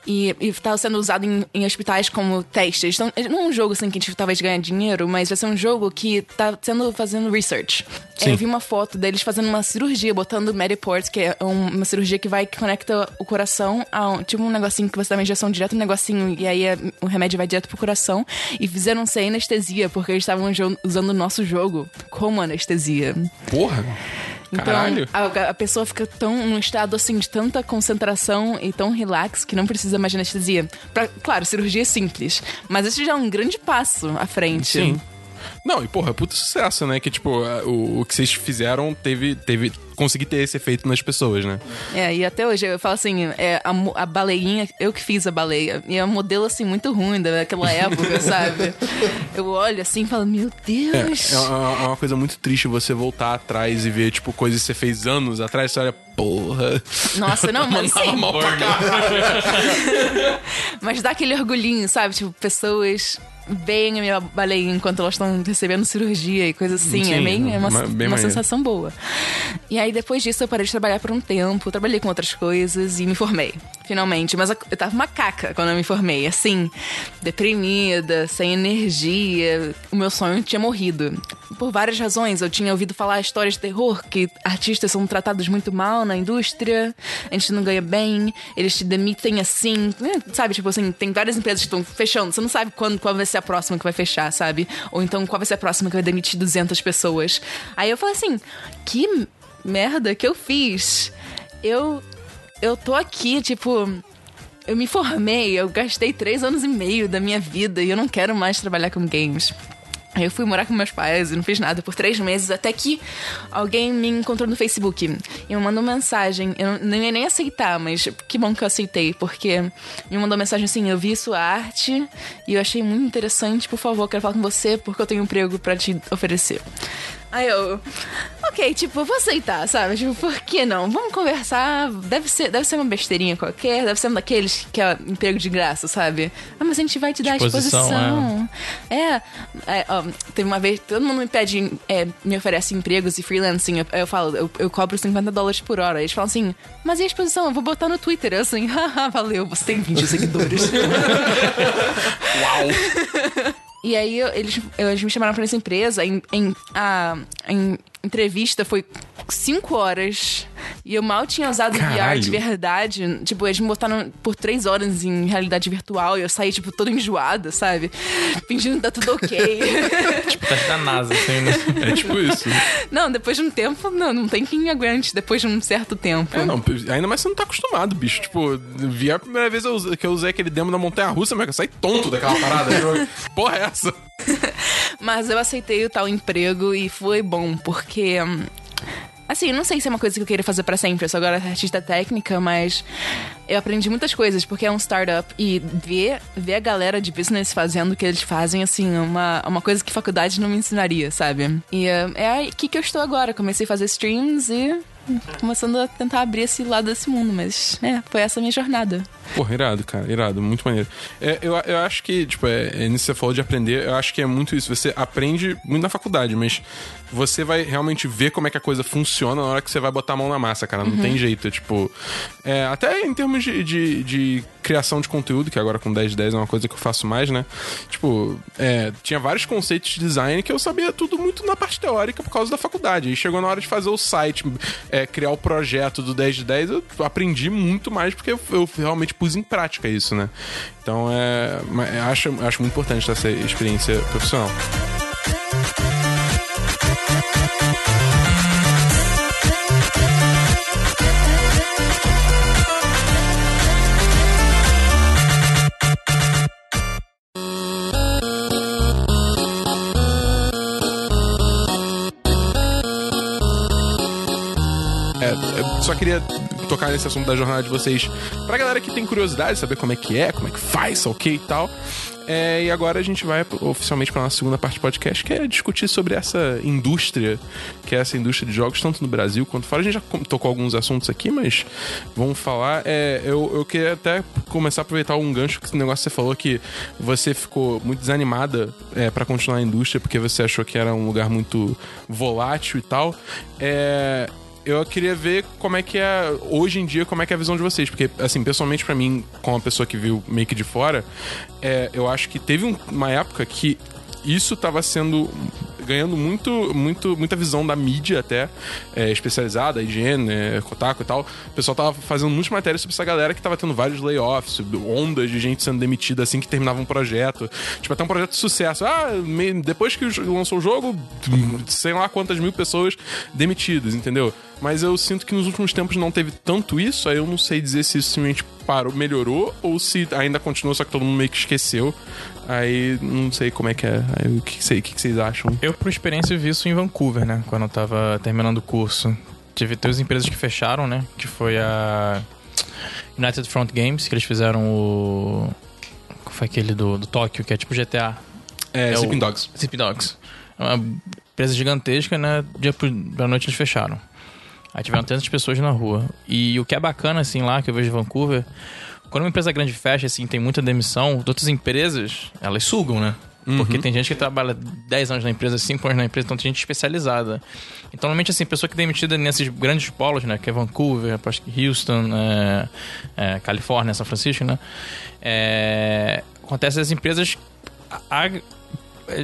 e, e tá sendo usado em, em hospitais como testes. Então, não é um jogo assim que a gente talvez ganhe dinheiro, mas vai ser um jogo que tá sendo fazendo research. É, eu vi uma foto deles fazendo uma cirurgia, botando Mediports, que é um- uma cirurgia que vai que conecta o coração a um, tipo um negocinho que você dá uma injeção direto no negocinho e aí é- o remédio vai direto pro coração. E fizeram sem anestesia, porque eles estavam usando o nosso jogo como anestesia. Porra. Então, a, a pessoa fica tão num estado assim de tanta concentração e tão relax que não precisa mais de anestesia. Pra, claro, cirurgia é simples, mas isso já é um grande passo à frente. Sim. Não, e porra, puta sucesso, né? Que tipo, o, o que vocês fizeram teve. teve conseguir ter esse efeito nas pessoas, né? É, e até hoje eu falo assim, é, a, a baleinha, eu que fiz a baleia, e é um modelo assim muito ruim daquela época, sabe? Eu olho assim e falo, meu É, Deus. é uma, é uma coisa muito triste você voltar atrás e ver, tipo, coisas que você fez anos atrás, você olha, porra. Nossa, não, mas sim. Mal pra. Mas dá aquele orgulhinho, sabe? Tipo, pessoas veem a minha baleia enquanto elas estão recebendo cirurgia e coisa assim. Sim, é, bem, é uma, ma- bem uma sensação boa. E aí, depois disso, eu parei de trabalhar por um tempo. Trabalhei com outras coisas e me formei. Finalmente. Mas eu tava uma caca quando eu me formei. Assim, deprimida, sem energia. O meu sonho tinha morrido. Por várias razões. Eu tinha ouvido falar histórias de terror que artistas são tratados muito mal na indústria. A gente não ganha bem. Eles te demitem assim. né? Sabe, tipo assim, tem várias empresas que estão fechando. Você não sabe quando, qual vai ser a próxima que vai fechar, sabe? Ou então qual vai ser a próxima que vai demitir 200 pessoas. Aí eu falei assim, que merda que eu fiz. Eu. Eu tô aqui, tipo. Eu me formei, eu gastei três anos e meio da minha vida e eu não quero mais trabalhar com games. Eu fui morar com meus pais e não fiz nada por três meses, até que alguém me encontrou no Facebook e me mandou mensagem. Eu não ia nem aceitar, mas que bom que eu aceitei, porque me mandou mensagem assim: eu vi sua arte e eu achei muito interessante, por favor, quero falar com você porque eu tenho um emprego pra te oferecer. Aí eu, ok, tipo, eu vou aceitar, sabe? Tipo, por que não? Vamos conversar. Deve ser, deve ser uma besteirinha qualquer, deve ser um daqueles que é emprego de graça, sabe? Ah, mas a gente vai te dar Exposição, exposição. É. é ó, teve uma vez, todo mundo me pede, é, me oferece empregos e freelancing. Eu, eu falo, eu, eu cobro 50 dólares por hora. Eles falam assim, mas e a exposição? Eu vou botar no Twitter. Eu assim, haha, valeu, você tem 20 seguidores. Uau! E aí eles, eles me chamaram pra essa empresa. Em, em- a em- entrevista foi cinco horas. E eu mal tinha usado VR Caralho. de verdade. Tipo, eles me botaram por três horas em realidade virtual. E eu saí, tipo, toda enjoada, sabe? Fingindo que tá tudo ok. Tipo, tá da NASA, assim, né? É tipo isso. não, depois de um tempo, não, não tem quem aguente. Depois de um certo tempo. É, não, ainda mais você não tá acostumado, bicho. Tipo, vi a primeira vez que eu usei aquele demo da Montanha Russa, mas eu saí tonto daquela parada. Porra, é essa? Mas eu aceitei o tal emprego e foi bom, porque. Hum, Assim, não sei se é uma coisa que eu queria fazer pra sempre. Eu sou agora artista técnica, mas eu aprendi muitas coisas, porque é um startup. E ver, ver a galera de business fazendo o que eles fazem, assim, é uma, uma coisa que faculdade não me ensinaria, sabe? E é, é aqui que eu estou agora. Comecei a fazer streams e começando a tentar abrir esse lado desse mundo. Mas, é, foi essa a minha jornada. Porra, irado, cara, irado, muito maneiro. É, eu, eu acho que, tipo, é, é, nisso que você falou de aprender, eu acho que é muito isso. Você aprende muito na faculdade, mas você vai realmente ver como é que a coisa funciona na hora que você vai botar a mão na massa, cara. Não tem jeito. Tipo, é, até em termos de, de, de criação de conteúdo, que agora com 10 10 é uma coisa que eu faço mais, né? Tipo, é, tinha vários conceitos de design que eu sabia tudo muito na parte teórica por causa da faculdade. E chegou na hora de fazer o site, é, criar o projeto do 10 de 10, eu aprendi muito mais porque eu, eu realmente pus em prática isso, né? Então, é, eu acho, acho muito importante essa experiência profissional. É, eu só queria tocar nesse assunto da jornada de vocês pra galera que tem curiosidade, saber como é que é, como é que faz, ok e tal. É, e agora a gente vai oficialmente para nossa segunda parte do podcast, que é discutir sobre essa indústria, que é essa indústria de jogos, tanto no Brasil quanto fora. A gente já tocou alguns assuntos aqui, mas vamos falar. É, eu, eu queria até começar a aproveitar um gancho que esse negócio que você falou que você ficou muito desanimada é, para continuar a indústria porque você achou que era um lugar muito volátil e tal. É eu queria ver como é que é hoje em dia, como é que é a visão de vocês. Porque, assim, pessoalmente para mim, como uma pessoa que viu meio que de fora, é, eu acho que teve um, uma época que isso tava sendo ganhando muito, muito, muita visão da mídia até, é, especializada, IGN, é, Kotaku e tal. O pessoal tava fazendo muitas matérias sobre essa galera que tava tendo vários layoffs, ondas de gente sendo demitida assim que terminava um projeto. Tipo, até um projeto de sucesso. Ah, depois que lançou o jogo, sei lá quantas mil pessoas demitidas, entendeu? Mas eu sinto que nos últimos tempos não teve tanto isso, aí eu não sei dizer se isso simplesmente parou, melhorou ou se ainda continuou, só que todo mundo meio que esqueceu. Aí não sei como é que é. Aí, o que, sei, o que vocês acham? Eu, por experiência, vi isso em Vancouver, né? Quando eu tava terminando o curso. Tive duas empresas que fecharam, né? Que foi a United Front Games, que eles fizeram o. Qual foi aquele do, do Tóquio, que é tipo GTA? É, é Zipping Dogs. Zipping Dogs. É uma empresa gigantesca, né? Dia pra noite eles fecharam. Aí tiveram tantas pessoas na rua. E o que é bacana, assim, lá, que eu vejo em Vancouver, quando uma empresa grande fecha, assim, tem muita demissão, outras empresas, elas sugam, né? Uhum. Porque tem gente que trabalha 10 anos na empresa, 5 anos na empresa, então tem gente especializada. Então, normalmente, assim, pessoa que é demitida nesses grandes polos, né? Que é Vancouver, que Houston, é, é, Califórnia, São Francisco, né? É, acontece as empresas a,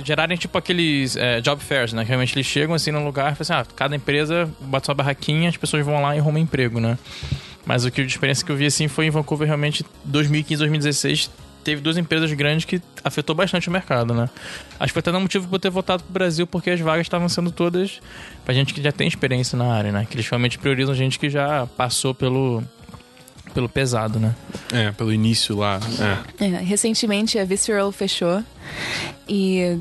gerarem tipo aqueles é, job fairs, né? Que realmente eles chegam assim no lugar e assim, ah, cada empresa bate sua barraquinha, as pessoas vão lá e arrumam emprego, né? Mas o que a experiência que eu vi assim foi em Vancouver realmente 2015, 2016 teve duas empresas grandes que afetou bastante o mercado, né? Acho que foi até um motivo para eu ter voltado pro Brasil, porque as vagas estavam sendo todas pra gente que já tem experiência na área, né? Que eles realmente priorizam gente que já passou pelo pelo pesado, né? É, pelo início lá. É. É, recentemente a Visceral fechou e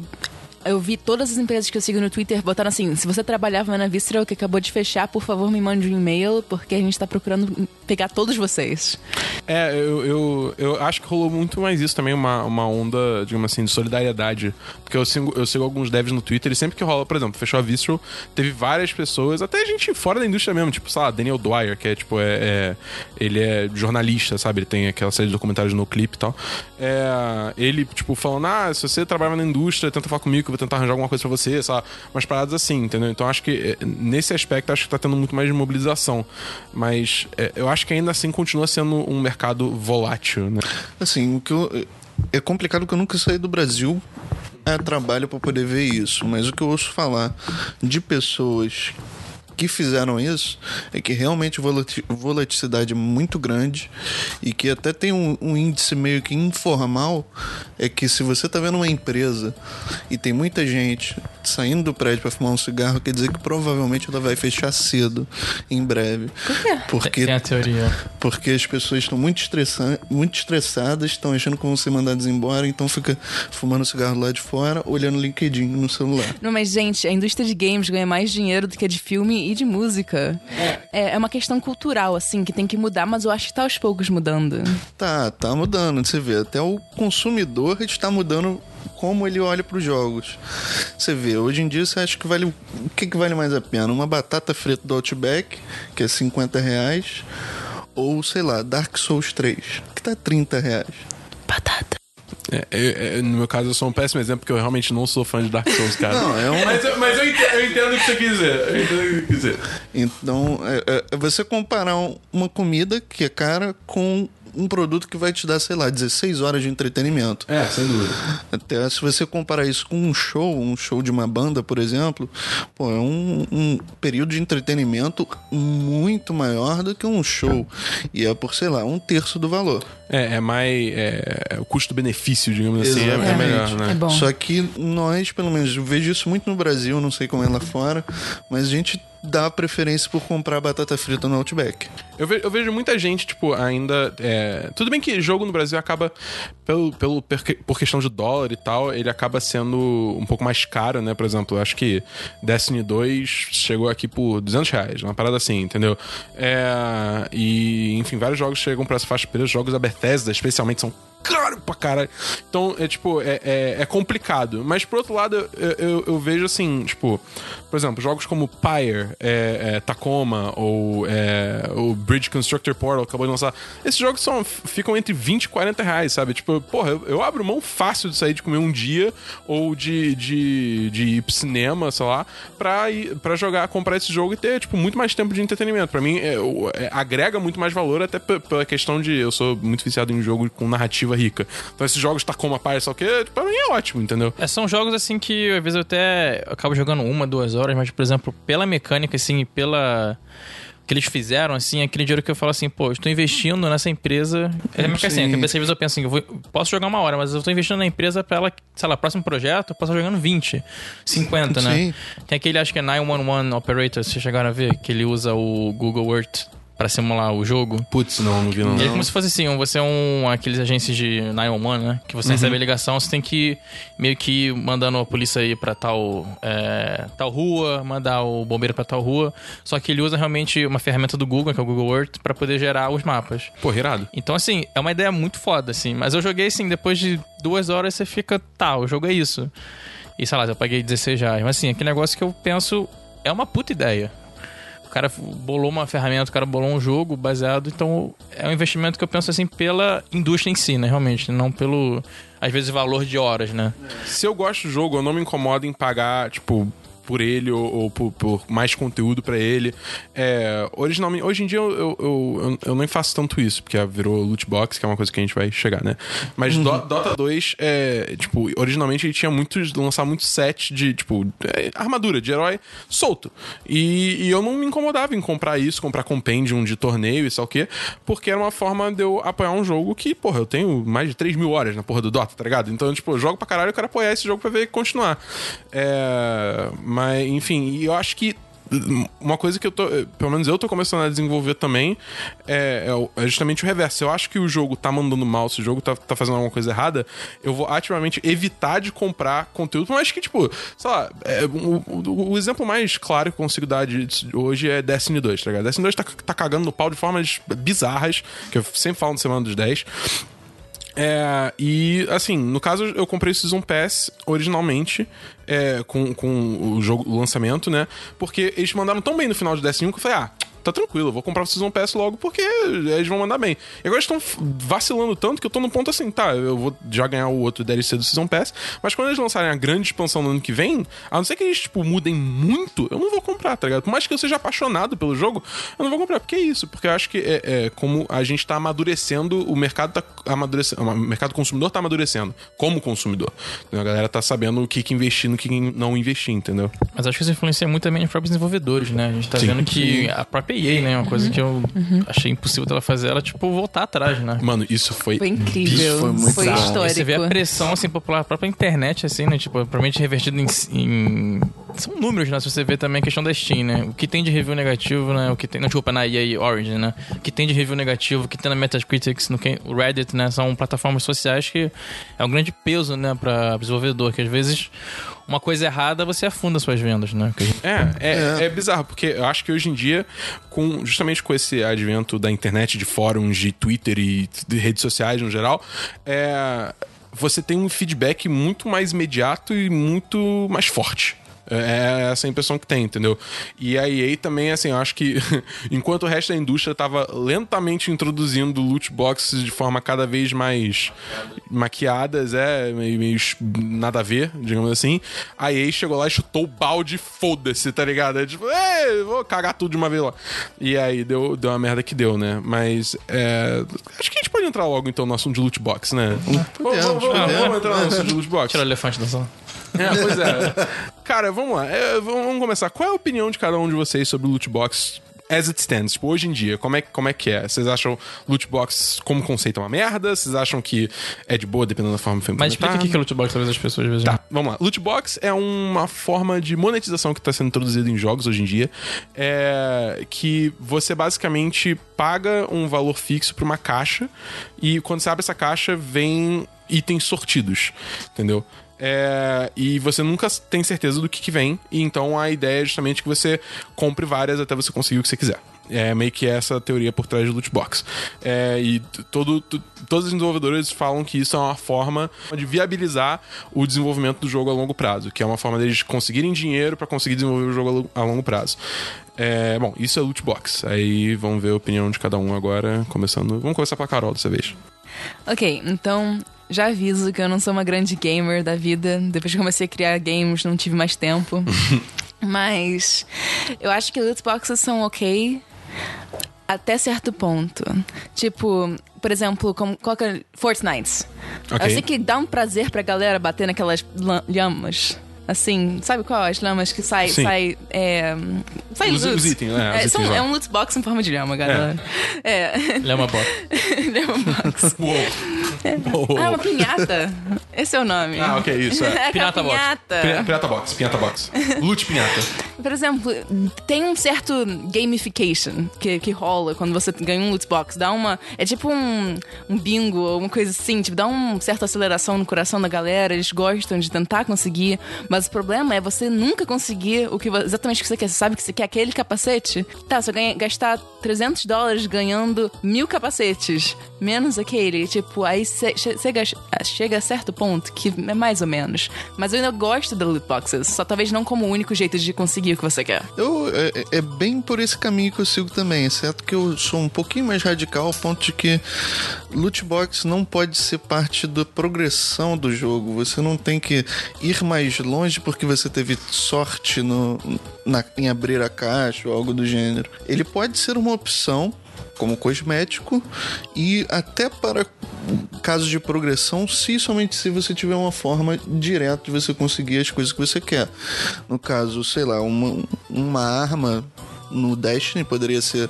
eu vi todas as empresas que eu sigo no Twitter botaram assim: se você trabalhava na Visceral que acabou de fechar, por favor me mande um e-mail, porque a gente tá procurando pegar todos vocês. É, eu, eu, eu acho que rolou muito mais isso também, uma, uma onda, digamos assim, de solidariedade. Porque eu sigo, eu sigo alguns devs no Twitter e sempre que rola, por exemplo, fechou a Visceral, teve várias pessoas, até gente fora da indústria mesmo, tipo, sei lá, Daniel Dwyer, que é tipo, é, é ele é jornalista, sabe? Ele tem aquela série de documentários no clipe e tal. É, ele, tipo, falando, ah, se você trabalha na indústria, tenta falar comigo vou tentar arranjar alguma coisa pra você, sabe? Umas paradas assim, entendeu? Então acho que eh, nesse aspecto acho que tá tendo muito mais mobilização. Mas é, eu acho que ainda assim continua sendo um mercado volátil, né? Assim, o que eu, é complicado que eu nunca saí do Brasil a trabalho para poder ver isso, mas o que eu ouço falar de pessoas que fizeram isso é que realmente volatilidade é muito grande e que até tem um, um, índice meio que informal é que se você tá vendo uma empresa e tem muita gente saindo do prédio para fumar um cigarro, quer dizer que provavelmente ela vai fechar cedo, em breve. Por quê? Porque, tem a teoria. Porque as pessoas estão muito, estressa muito estressadas, estão achando que vão ser mandadas embora, então fica fumando cigarro lá de fora, olhando LinkedIn no celular. Não, mas gente, a indústria de games ganha mais dinheiro do que a de filme e de música. É, é uma questão cultural, assim, que tem que mudar, mas eu acho que tá aos poucos mudando. Tá, tá mudando. Você vê, até o consumidor está mudando como ele olha para os jogos. Você vê, hoje em dia você acha que vale. O que, que vale mais a pena? Uma batata frita do Outback, que é 50 reais, ou sei lá, Dark Souls 3, que tá 30 reais. Batata. É, é, é, no meu caso, eu sou um péssimo exemplo, porque eu realmente não sou fã de Dark Souls, cara. Não, é um... Mas, mas eu, entendo, eu, entendo, o que você quis dizer. Eu entendo o que você quis dizer. Então, é, é você comparar uma comida que é cara com um produto que vai te dar, sei lá, 16 horas de entretenimento. É, sem dúvida. Até se você comparar isso com um show, um show de uma banda, por exemplo, pô, é um, um período de entretenimento muito maior do que um show. E é por, sei lá, um terço do valor. É, é mais. É, o custo-benefício, digamos assim, é, é melhor, né? É bom. Só que nós, pelo menos, eu vejo isso muito no Brasil, não sei como é lá fora, mas a gente dá preferência por comprar batata frita no Outback. Eu, ve- eu vejo muita gente, tipo, ainda. é, Tudo bem que jogo no Brasil acaba, pelo, pelo, por questão de dólar e tal, ele acaba sendo um pouco mais caro, né? Por exemplo, acho que Destiny 2 chegou aqui por 200 reais, uma parada assim, entendeu? É, e, enfim, vários jogos chegam pra essa faixa de preço. Jogos da Bethesda, especialmente, são caro pra caralho. Então, é tipo, é, é, é complicado. Mas, por outro lado, eu, eu, eu vejo assim, tipo, por exemplo, jogos como Pyre, é, é, Tacoma ou é, o Bridge Constructor Portal acabou de lançar. Esses jogos são, ficam entre 20 e 40 reais, sabe? Tipo, porra, eu, eu abro mão fácil de sair de comer um dia ou de, de, de ir pro cinema, sei lá, pra, ir, pra jogar, comprar esse jogo e ter, tipo, muito mais tempo de entretenimento. Pra mim, é, agrega muito mais valor, até pela questão de eu sou muito viciado em jogo com narrativa rica. Então, esses jogos Tacoma Pyre, só que, tipo, pra mim é ótimo, entendeu? É, são jogos assim que às vezes eu até acabo jogando uma, duas horas, mas, por exemplo, pela mecânica, assim, e pela. que eles fizeram, assim, aquele dinheiro que eu falo assim, pô, estou investindo nessa empresa. É porque assim, a Sim. cabeça, às vezes eu penso assim, eu vou- posso jogar uma hora, mas eu estou investindo na empresa pra ela, sei lá, próximo projeto, eu posso estar jogando 20, 50, né? Sim. Tem aquele, acho que é 911 Operator, vocês chegaram a ver, que ele usa o Google Earth pra simular o jogo. Putz, não, não vi não. E é como se fosse assim, você é um aqueles agências de 911, né? Que você recebe a ligação, você tem que meio que ir mandando a polícia ir pra tal, é, tal rua, mandar o bombeiro pra tal rua. Só que ele usa realmente uma ferramenta do Google, que é o Google Earth, pra poder gerar os mapas. Pô, irado. Então, assim, é uma ideia muito foda, assim. Mas eu joguei, assim, depois de duas horas você fica, tá, o jogo é isso. E sei lá, eu paguei 16 reais. Mas assim, aquele negócio que eu penso é uma puta ideia. Cara bolou uma ferramenta, o cara bolou um jogo baseado, então é um investimento que eu penso assim pela indústria em si, né, realmente, não pelo às vezes valor de horas, né? Se eu gosto do jogo, eu não me incomodo em pagar, tipo, por ele ou, ou por, por mais conteúdo pra ele. É, originalmente, hoje em dia eu, eu, eu, eu nem faço tanto isso, porque virou loot box, que é uma coisa que a gente vai chegar, né? Mas Do- Dota 2, é, tipo, originalmente ele tinha muitos, lançar muitos sets de, tipo, é, armadura de herói solto. E, e eu não me incomodava em comprar isso, comprar compendium de torneio e sei o quê, porque era uma forma de eu apoiar um jogo que, porra, eu tenho mais de 3 mil horas na porra do Dota, tá ligado? Então, tipo, eu jogo pra caralho, eu quero apoiar esse jogo pra ver continuar. É, mas, enfim, e eu acho que uma coisa que eu tô, pelo menos eu tô começando a desenvolver também é, é é justamente o reverso. Eu acho que o jogo tá mandando mal, se o jogo tá, tá fazendo alguma coisa errada, eu vou ativamente evitar de comprar conteúdo. Mais que, tipo, sei lá, é, o, o- o exemplo mais claro que eu consigo dar disso hoje é Destiny 2, tá ligado? Destiny 2 tá, tá cagando no pau de formas bizarras, que eu sempre falo no Semana dos 10. É, e assim, no caso eu comprei o Season Pass originalmente é, com, com o jogo o lançamento, né? Porque eles mandaram tão bem no final de Destiny 1 que eu falei, ah, tá tranquilo, eu vou comprar o Season Pass logo porque eles vão mandar bem. E agora eles estão vacilando tanto que eu tô no ponto assim, tá, eu vou já ganhar o outro DLC do Season Pass, mas quando eles lançarem a grande expansão no ano que vem, a não ser que eles, tipo, mudem muito, eu não vou comprar, tá ligado? Por mais que eu seja apaixonado pelo jogo, eu não vou comprar. Porque é isso, porque eu acho que é, é como a gente tá amadurecendo, o mercado tá amadurecendo, o mercado consumidor tá amadurecendo como consumidor. Entendeu? A galera tá sabendo o que, que investir no que não investir, entendeu? Mas acho que isso influencia muito também os próprios desenvolvedores, né? A gente tá Sim. vendo que a própria EA, né? Uma coisa que eu Uhum. achei impossível dela fazer, ela, tipo, voltar atrás, né? Mano, isso foi. Foi incrível. Isso foi muito foi histórico. Você vê a pressão, assim, popular, a própria internet, assim, né? Tipo, provavelmente revertido em, em- São números, né? Se você vê também a questão da Steam, né? O que tem de review negativo, né? O que tem... Não, desculpa, na EA Origin, né? O que tem de review negativo, o que tem na Metacritics, no Reddit, né? São plataformas sociais que é um grande peso, né? Pra desenvolvedor, que às vezes uma coisa errada você afunda suas vendas, né? Gente- É, é, é bizarro, porque eu acho que hoje em dia, com justamente com esse advento da internet, de fóruns, de Twitter e de redes sociais no geral, é, você tem um feedback muito mais imediato e muito mais forte. É essa a impressão que tem, entendeu? E a EA também, assim, eu acho que enquanto o resto da indústria tava lentamente introduzindo loot boxes de forma cada vez mais maquiadas, é, meio, meio nada a ver, digamos assim, a EA chegou lá e chutou o balde, foda-se, tá ligado? É tipo, "Ei, vou cagar tudo de uma vez lá. E aí deu, deu uma merda que deu, né? Mas é, acho que a gente pode entrar logo então no assunto de loot box, né? Vamos, vamos, vamos, podemos. vamos entrar no assunto de loot box. Tira o elefante da sala. É, pois é. Cara, vamos lá. É, vamos começar. Qual é a opinião de cada um de vocês sobre o loot box as it stands, tipo, hoje em dia, como é, como é que é? Vocês acham loot box como conceito uma merda? Vocês acham que é de boa, dependendo da forma que foi Mas explica o que é loot box, talvez as pessoas vejam. Tá, vamos lá. Loot box é uma forma de monetização que está sendo introduzida em jogos hoje em dia, é que você basicamente paga um valor fixo para uma caixa e quando você abre essa caixa vem itens sortidos, entendeu? É, e você nunca tem certeza do que, que vem, e então a ideia é justamente que você compre várias até você conseguir o que você quiser. É meio que essa teoria por trás do loot box. É, e todo, todos os desenvolvedores falam que isso é uma forma de viabilizar o desenvolvimento do jogo a longo prazo, que é uma forma deles conseguirem dinheiro para conseguir desenvolver o jogo a longo prazo. É, bom, isso é loot box. Aí vamos ver a opinião de cada um agora, começando. Vamos começar pela Carol dessa vez. Ok, então já aviso que eu não sou uma grande gamer da vida. Depois que comecei a criar games, não tive mais tempo. Mas eu acho que loot boxes são ok até certo ponto. Tipo, por exemplo, como qual que é? Fortnite. Ok. Eu sei que dá um prazer pra galera bater naquelas lhamas. Assim, sabe qual? As lamas que sai. Sim. sai é, sai Os- loot. os itens, né? É, são- é um loot box em forma de lhama, galera. É. Lema box. lhama box. Uou. Ah, uma pinhata. Esse é o nome. Ah, ok, isso, é. é Pinata box. pinhata. Pirata Box, Pinata Box. Loot Pinata. Por exemplo, tem um certo gamification que, que rola quando você ganha um loot box. Dá uma. É tipo um, um bingo ou uma coisa assim. Tipo, dá uma certa aceleração no coração da galera. Eles gostam de tentar conseguir. Mas o problema é você nunca conseguir o que exatamente o que você quer. Você sabe que você quer aquele capacete? Tá, você ganha, gastar 300 dólares ganhando mil capacetes. Menos aquele. Tipo, aí você chega, chega a certo ponto que é mais ou menos. Mas eu ainda gosto da loot boxes. Só talvez não como o único jeito de conseguir o que você quer. Eu, é, é bem por esse caminho que eu sigo também, exceto que eu sou um pouquinho mais radical ao ponto de que loot box não pode ser parte da progressão do jogo. Você não tem que ir mais longe porque você teve sorte no, na- em abrir a caixa ou algo do gênero. Ele pode ser uma opção como cosmético e até para casos de progressão, se somente se você tiver uma forma direta de você conseguir as coisas que você quer. No caso, sei lá, uma, uma arma no Destiny poderia ser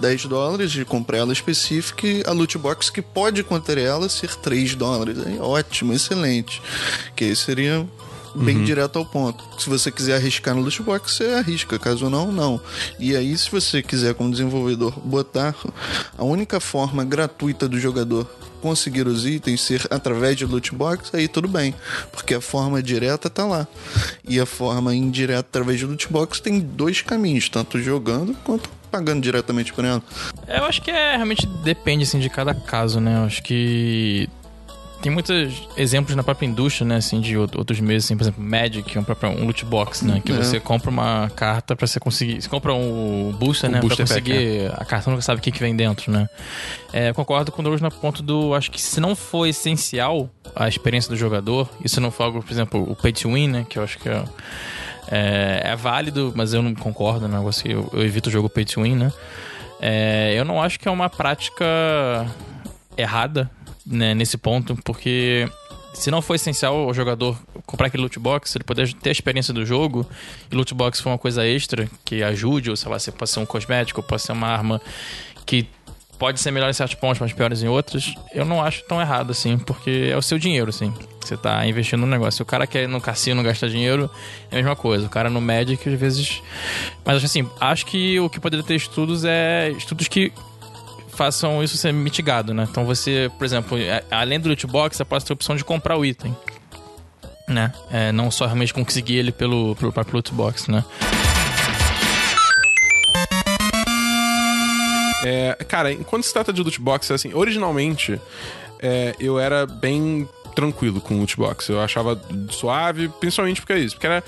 10 dólares de comprar ela específica e a loot box que pode conter ela ser 3 dólares. Aí, ótimo, excelente. Que aí seria bem direto ao ponto. Se você quiser arriscar no loot box, você arrisca. Caso não, não. E aí, se você quiser, como desenvolvedor, botar a única forma gratuita do jogador conseguir os itens ser através de loot box, aí tudo bem. Porque a forma direta tá lá. E a forma indireta através de loot box tem dois caminhos, tanto jogando quanto pagando diretamente por ela. Eu acho que é realmente depende assim de cada caso, né? Eu acho que tem muitos exemplos na própria indústria, né, assim, de out- outros meios, assim, por exemplo, Magic, um próprio um loot box, né, que É. você compra uma carta pra você conseguir, você compra um booster, Um né, booster pra pack, conseguir a carta nunca sabe o que, que vem dentro, né. É, eu concordo com o Douglas no ponto do, acho que se não for essencial a experiência do jogador, isso não for algo, por exemplo, o pay to win, né, que eu acho que é, é, é válido, mas eu não concordo, né, negócio eu, eu evito o jogo pay to win, né. É, eu não acho que é uma prática errada né, nesse ponto, porque se não for essencial o jogador comprar aquele loot box, ele poder ter a experiência do jogo, e loot box for uma coisa extra que ajude, ou sei lá, se pode ser um cosmético, pode ser uma arma que pode ser melhor em certos pontos, mas piores em outros, eu não acho tão errado assim, porque é o seu dinheiro, assim. Você tá investindo no negócio. Se o cara quer ir no cassino gastar dinheiro, é a mesma coisa. O cara no Magic, às vezes. Mas assim, acho que o que poderia ter estudos é estudos que façam isso ser mitigado, né? Então você, por exemplo, a- além do loot box, você pode ter a opção de comprar o item. Né? É, não só realmente conseguir ele pelo, pelo próprio loot box, né? É, cara, quando se trata de loot box, assim, originalmente é, eu era bem tranquilo com loot box. Eu achava suave, principalmente porque é isso, porque era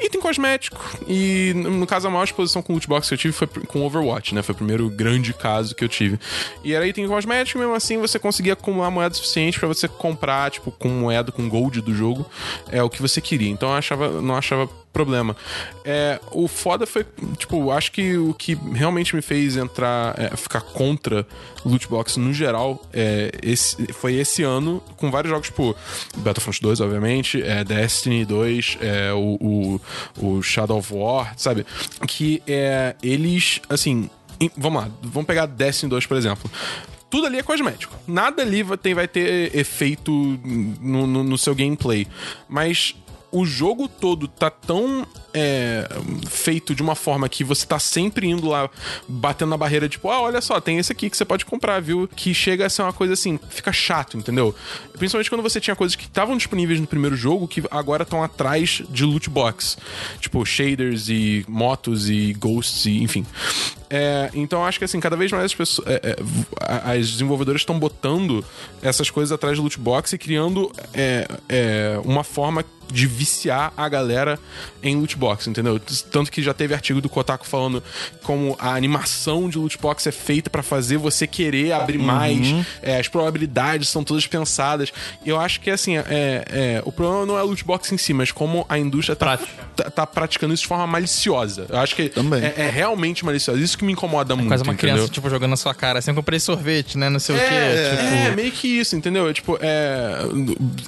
item cosmético. E no caso, a maior exposição com loot box que eu tive foi com Overwatch, né? Foi o primeiro grande caso que eu tive. E era item cosmético, mesmo assim você conseguia acumular moeda suficiente pra você comprar, tipo, com moeda, com gold do jogo, é o que você queria. Então eu achava, não achava problema. É, o foda foi, tipo, acho que o que realmente me fez entrar, é, ficar contra loot box no geral, é, esse, foi esse ano, com vários jogos, tipo, Battlefront 2, obviamente, é, Destiny 2, é, o, o, o Shadow of War, sabe? Que é, eles, assim, em- vamos lá, vamos pegar Destiny 2, por exemplo. Tudo ali é cosmético. Nada ali vai ter, vai ter efeito no, no- no seu gameplay. Mas o jogo todo tá tão é, feito de uma forma que você tá sempre indo lá batendo na barreira, tipo, ah, olha só, tem esse aqui que você pode comprar, viu? Que chega a ser uma coisa assim, fica chato, entendeu? Principalmente quando você tinha coisas que estavam disponíveis no primeiro jogo que agora estão atrás de loot box. Tipo, shaders e motos e ghosts e enfim. É, então eu acho que assim, cada vez mais as pessoas. é, é, as desenvolvedoras estão botando essas coisas atrás do loot box e criando é, é, uma forma de viciar a galera em loot box, entendeu? Tanto que já teve artigo do Kotaku falando como a animação de loot box é feita pra fazer você querer abrir mais, é, as probabilidades são todas pensadas. E eu acho que assim, é, é, o problema não é loot box em si, mas como a indústria tá, Prática. Tá, tá praticando isso de forma maliciosa. Eu acho que Também. É, é realmente maliciosa. Isso que me incomoda muito. Quase uma entendeu? criança, tipo, jogando na sua cara. Assim, eu comprei sorvete, né? Não sei o É, quê. Tipo, é, meio que isso, entendeu? É, Tipo, é.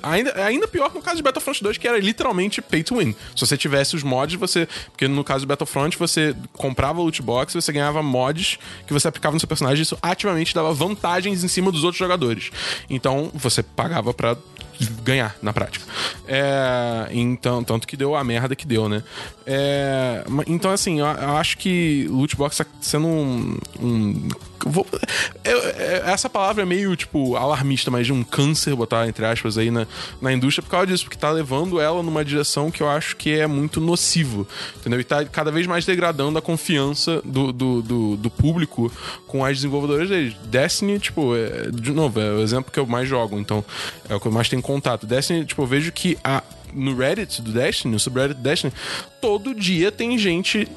Ainda, ainda pior no caso de Battlefront 2, que era literalmente pay to win. Se você tivesse os mods, você. Porque no caso do Battlefront, você comprava loot box, você ganhava mods que você aplicava no seu personagem, e isso ativamente dava vantagens em cima dos outros jogadores. Então, você pagava pra ganhar na prática. É, então, tanto que deu a merda que deu, né? É, então, assim, eu, eu acho que loot box tá sendo um. um- vou- eu- é- essa palavra é meio, tipo, alarmista, mas de um câncer, botar entre aspas aí na, na indústria por causa disso, porque tá levando ela numa direção que eu acho que é muito nocivo, entendeu? E tá cada vez mais degradando a confiança do, do, do, do público com as desenvolvedoras deles. Destiny, tipo, é- de novo, é o exemplo que eu mais jogo, então é o que eu mais tenho contato. Destiny, tipo, eu vejo que a no Reddit do Destiny, no subreddit do Destiny, todo dia tem gente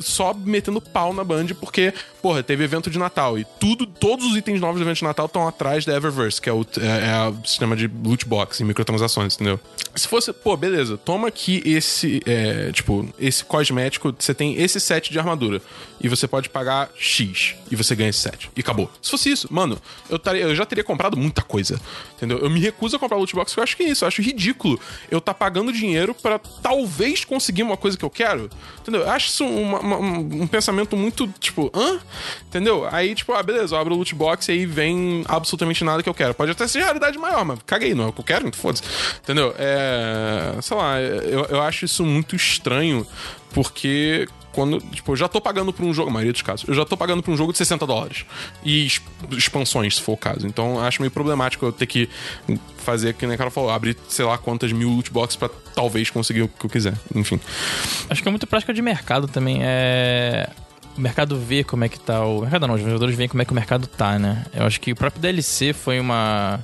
só metendo pau na Band porque, porra, teve evento de Natal e tudo, todos os itens novos do evento de Natal estão atrás da Eververse, que é o, é, é o sistema de loot box e microtransações, entendeu? Se fosse, pô, beleza, toma aqui esse, é, tipo, esse cosmético, você tem esse set de armadura e você pode pagar X e você ganha esse set. E acabou. Se fosse isso, mano, eu, taria, eu já teria comprado muita coisa, entendeu? Eu me recuso a comprar loot box porque eu acho que é isso, eu acho ridículo eu tá pagando dinheiro pra talvez conseguir uma coisa que eu quero, entendeu? Eu acho isso uma- uma- um, um pensamento muito, tipo, hã? Entendeu? Aí, tipo, ah, beleza, eu abro o loot box e aí vem absolutamente nada que eu quero. Pode até ser realidade maior, mas caguei, não é o que eu quero, então foda-se. Entendeu? É. Sei lá, eu, eu acho isso muito estranho, porque quando, tipo, eu já tô pagando por um jogo, a maioria dos casos, eu já tô pagando por um jogo de 60 dólares. E exp- expansões, se for o caso. Então, acho meio problemático eu ter que fazer, que nem o cara falou, abrir sei lá quantas mil loot boxes pra talvez conseguir o que eu quiser. Enfim. Acho que é muito prática de mercado também. É. O mercado vê como é que tá o. mercado não, os vendedores veem como é que o mercado tá, né? Eu acho que o próprio DLC foi uma.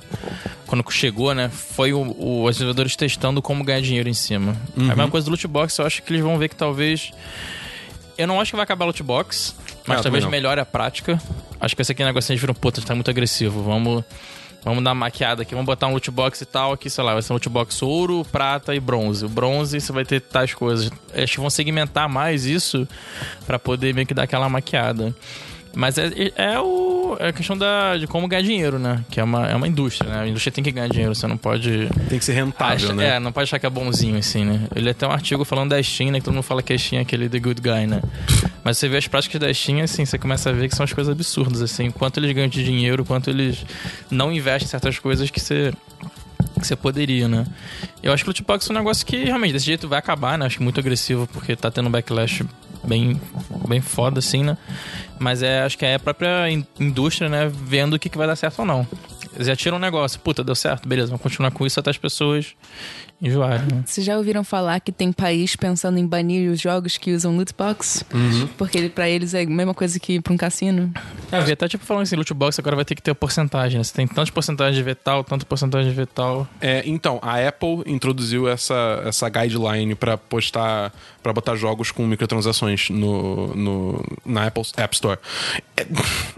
Quando chegou, né? Foi o, o- os vendedores testando como ganhar dinheiro em cima. A mesma coisa do loot box, eu acho que eles vão ver que talvez. Eu não acho que vai acabar loot box, mas Ah, talvez não. melhore a prática. Acho que esse aqui é um negócio que eles viram, puta, tá muito agressivo. Vamos. Vamos dar uma maquiada aqui, vamos botar um loot box e tal, aqui, sei lá, vai ser um loot box ouro, prata e bronze. O bronze você vai ter tais coisas. Acho que vão segmentar mais isso pra poder meio que dar aquela maquiada. Mas é, é, o, é a questão da, de como ganhar dinheiro, né? Que é uma, é uma indústria, né? A indústria tem que ganhar dinheiro, você não pode. Tem que ser rentável, né? É, não pode achar que é bonzinho, assim, né? Ele tem um artigo falando da Steam, né? Que todo mundo fala que a Steam é aquele The Good Guy, né? Mas você vê as práticas da Steam, assim, você começa a ver que são as coisas absurdas, assim. Quanto eles ganham de dinheiro, quanto eles não investem em certas coisas que você que você poderia, né? Eu acho que o loot box é um negócio que realmente desse jeito vai acabar, né? Acho que muito agressivo porque tá tendo um backlash bem, bem foda, assim, né? Mas é, acho que é a própria in- indústria, né? Vendo o que, que vai dar certo ou não. Eles já tiram um negócio, puta, deu certo, beleza, vamos continuar com isso até as pessoas enjoarem. Né? Vocês já ouviram falar que tem país pensando em banir os jogos que usam loot box? Porque ele- pra eles é a mesma coisa que pra um cassino. É, eu vi até tipo falando assim, loot box agora vai ter que ter porcentagem, né? Você tem tantas porcentagem de ver tal, tanto porcentagem de ver tal. É, então, a Apple introduziu essa, essa guideline pra postar, para botar jogos com microtransações no, no, na Apple App Store. É,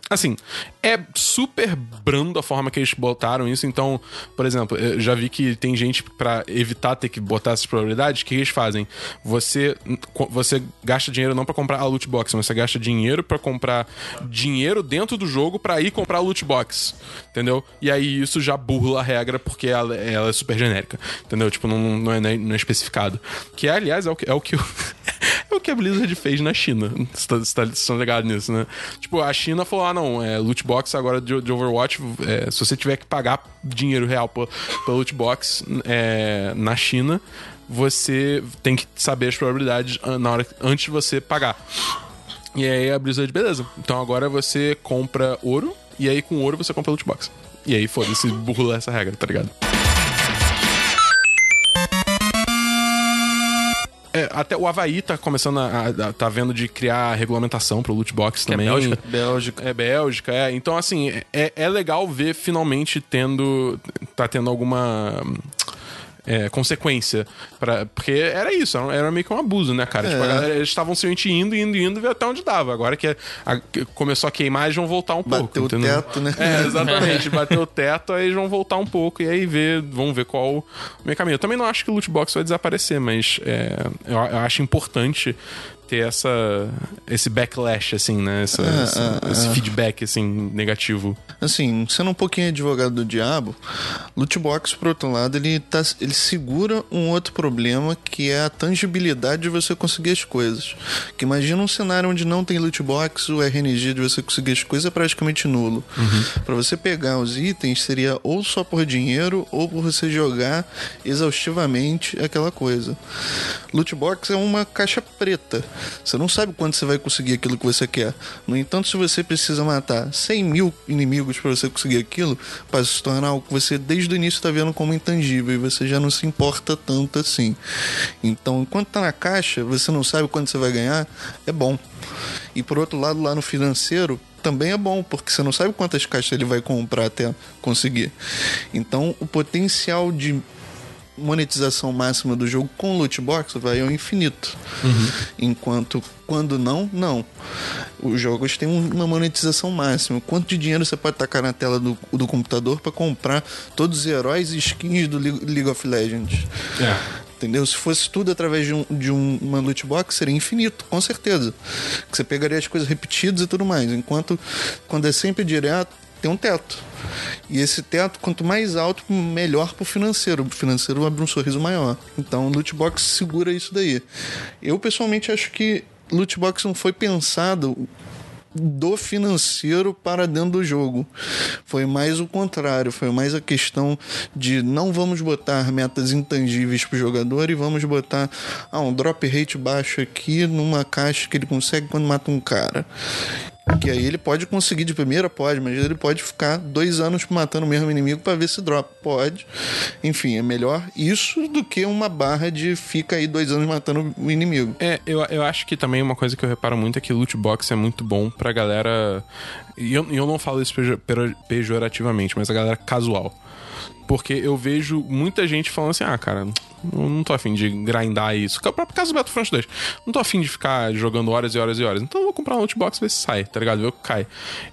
assim, é super brando a forma que eles botaram isso. Então, por exemplo, eu já vi que tem gente pra evitar ter que botar essas probabilidades, o que eles fazem? Você, você gasta dinheiro não pra comprar a loot box, mas você gasta dinheiro pra comprar dinheiro dentro do jogo pra ir comprar a loot box. Entendeu? E aí isso já burla a regra porque ela, ela é super genérica. Entendeu? Tipo, não, não, é, não é especificado. Que, aliás, é o que, é o que, é o que a Blizzard fez na China. Você tá, você tá, você tá ligado nisso, né? Tipo, a China falou: ah, não, é loot box agora de, de Overwatch. É, se você tiver que pagar dinheiro real pela loot box é, na China, você tem que saber as probabilidades na hora, antes de você pagar. E aí a Blizzard, beleza. Então agora você compra ouro, e aí com ouro você compra loot box. E aí, foda-se, burla essa regra, tá ligado? É, até o Havaí tá começando a, a, tá vendo de criar regulamentação pro loot box que é também. É Bélgica. Bélgica. É Bélgica, é. Então, assim, é, é legal ver finalmente tendo. tá tendo alguma é, consequência. Pra, porque era isso, era meio que um abuso, né, cara? É. Tipo, a galera, eles estavam simplesmente indo, indo, indo, ver até onde dava. Agora que a, começou a queimar, eles vão voltar um bateu pouco. Bateu o teto, né? É, exatamente. bateu o teto, aí eles vão voltar um pouco e aí ver, vão ver qual o meio caminho. Eu também não acho que o loot box vai desaparecer, mas é, eu, eu acho importante ter essa esse backlash assim, né? Essa, é, essa, é, esse é. feedback assim negativo. Assim, sendo um pouquinho advogado do diabo, lootbox por outro lado, ele tá ele segura um outro problema que é a tangibilidade de você conseguir as coisas. Que imagina um cenário onde não tem lootbox, o RNG de você conseguir as coisas é praticamente nulo. Uhum. Para você pegar os itens seria ou só por dinheiro ou por você jogar exaustivamente aquela coisa. Lootbox é uma caixa preta você não sabe quando você vai conseguir aquilo que você quer. No entanto, se você precisa matar 100 mil inimigos para você conseguir aquilo, para se tornar algo que você desde o início está vendo como intangível e você já não se importa tanto assim. Então, enquanto tá na caixa, você não sabe quando você vai ganhar, é bom. E por outro lado, lá no financeiro, também é bom, porque você não sabe quantas caixas ele vai comprar até conseguir. Então, o potencial de monetização máxima do jogo com loot box vai ao infinito. Uhum. Enquanto quando não, não. Os jogos têm uma monetização máxima. Quanto de dinheiro você pode tacar na tela do, do computador para comprar todos os heróis e skins do League of Legends? É. Entendeu? Se fosse tudo através de, um, de um, uma loot box, seria infinito, com certeza. Que você pegaria as coisas repetidas e tudo mais. Enquanto quando é sempre direto, tem um teto. E esse teto, quanto mais alto, melhor pro financeiro. O financeiro abre um sorriso maior. Então, o loot box segura isso daí. Eu, pessoalmente, acho que loot box não foi pensado do financeiro para dentro do jogo. Foi mais o contrário, foi mais a questão de não vamos botar metas intangíveis para o jogador e vamos botar ah, um drop rate baixo aqui numa caixa que ele consegue quando mata um cara. Que aí ele pode conseguir de primeira, pode, mas ele pode ficar dois anos matando o mesmo inimigo para ver se drop. Pode. Enfim, é melhor isso do que uma barra de fica aí dois anos matando o inimigo. É, eu, eu acho que também uma coisa que eu reparo muito é que loot box é muito bom pra galera. E eu, eu não falo isso pejorativamente, mas a galera casual. Porque eu vejo muita gente falando assim: ah, cara, não tô afim de grindar isso. O próprio caso do Battlefront 2. Não tô afim de ficar jogando horas e horas e horas. Então eu vou comprar um notebox e ver se sai, tá ligado? Ver o que cai.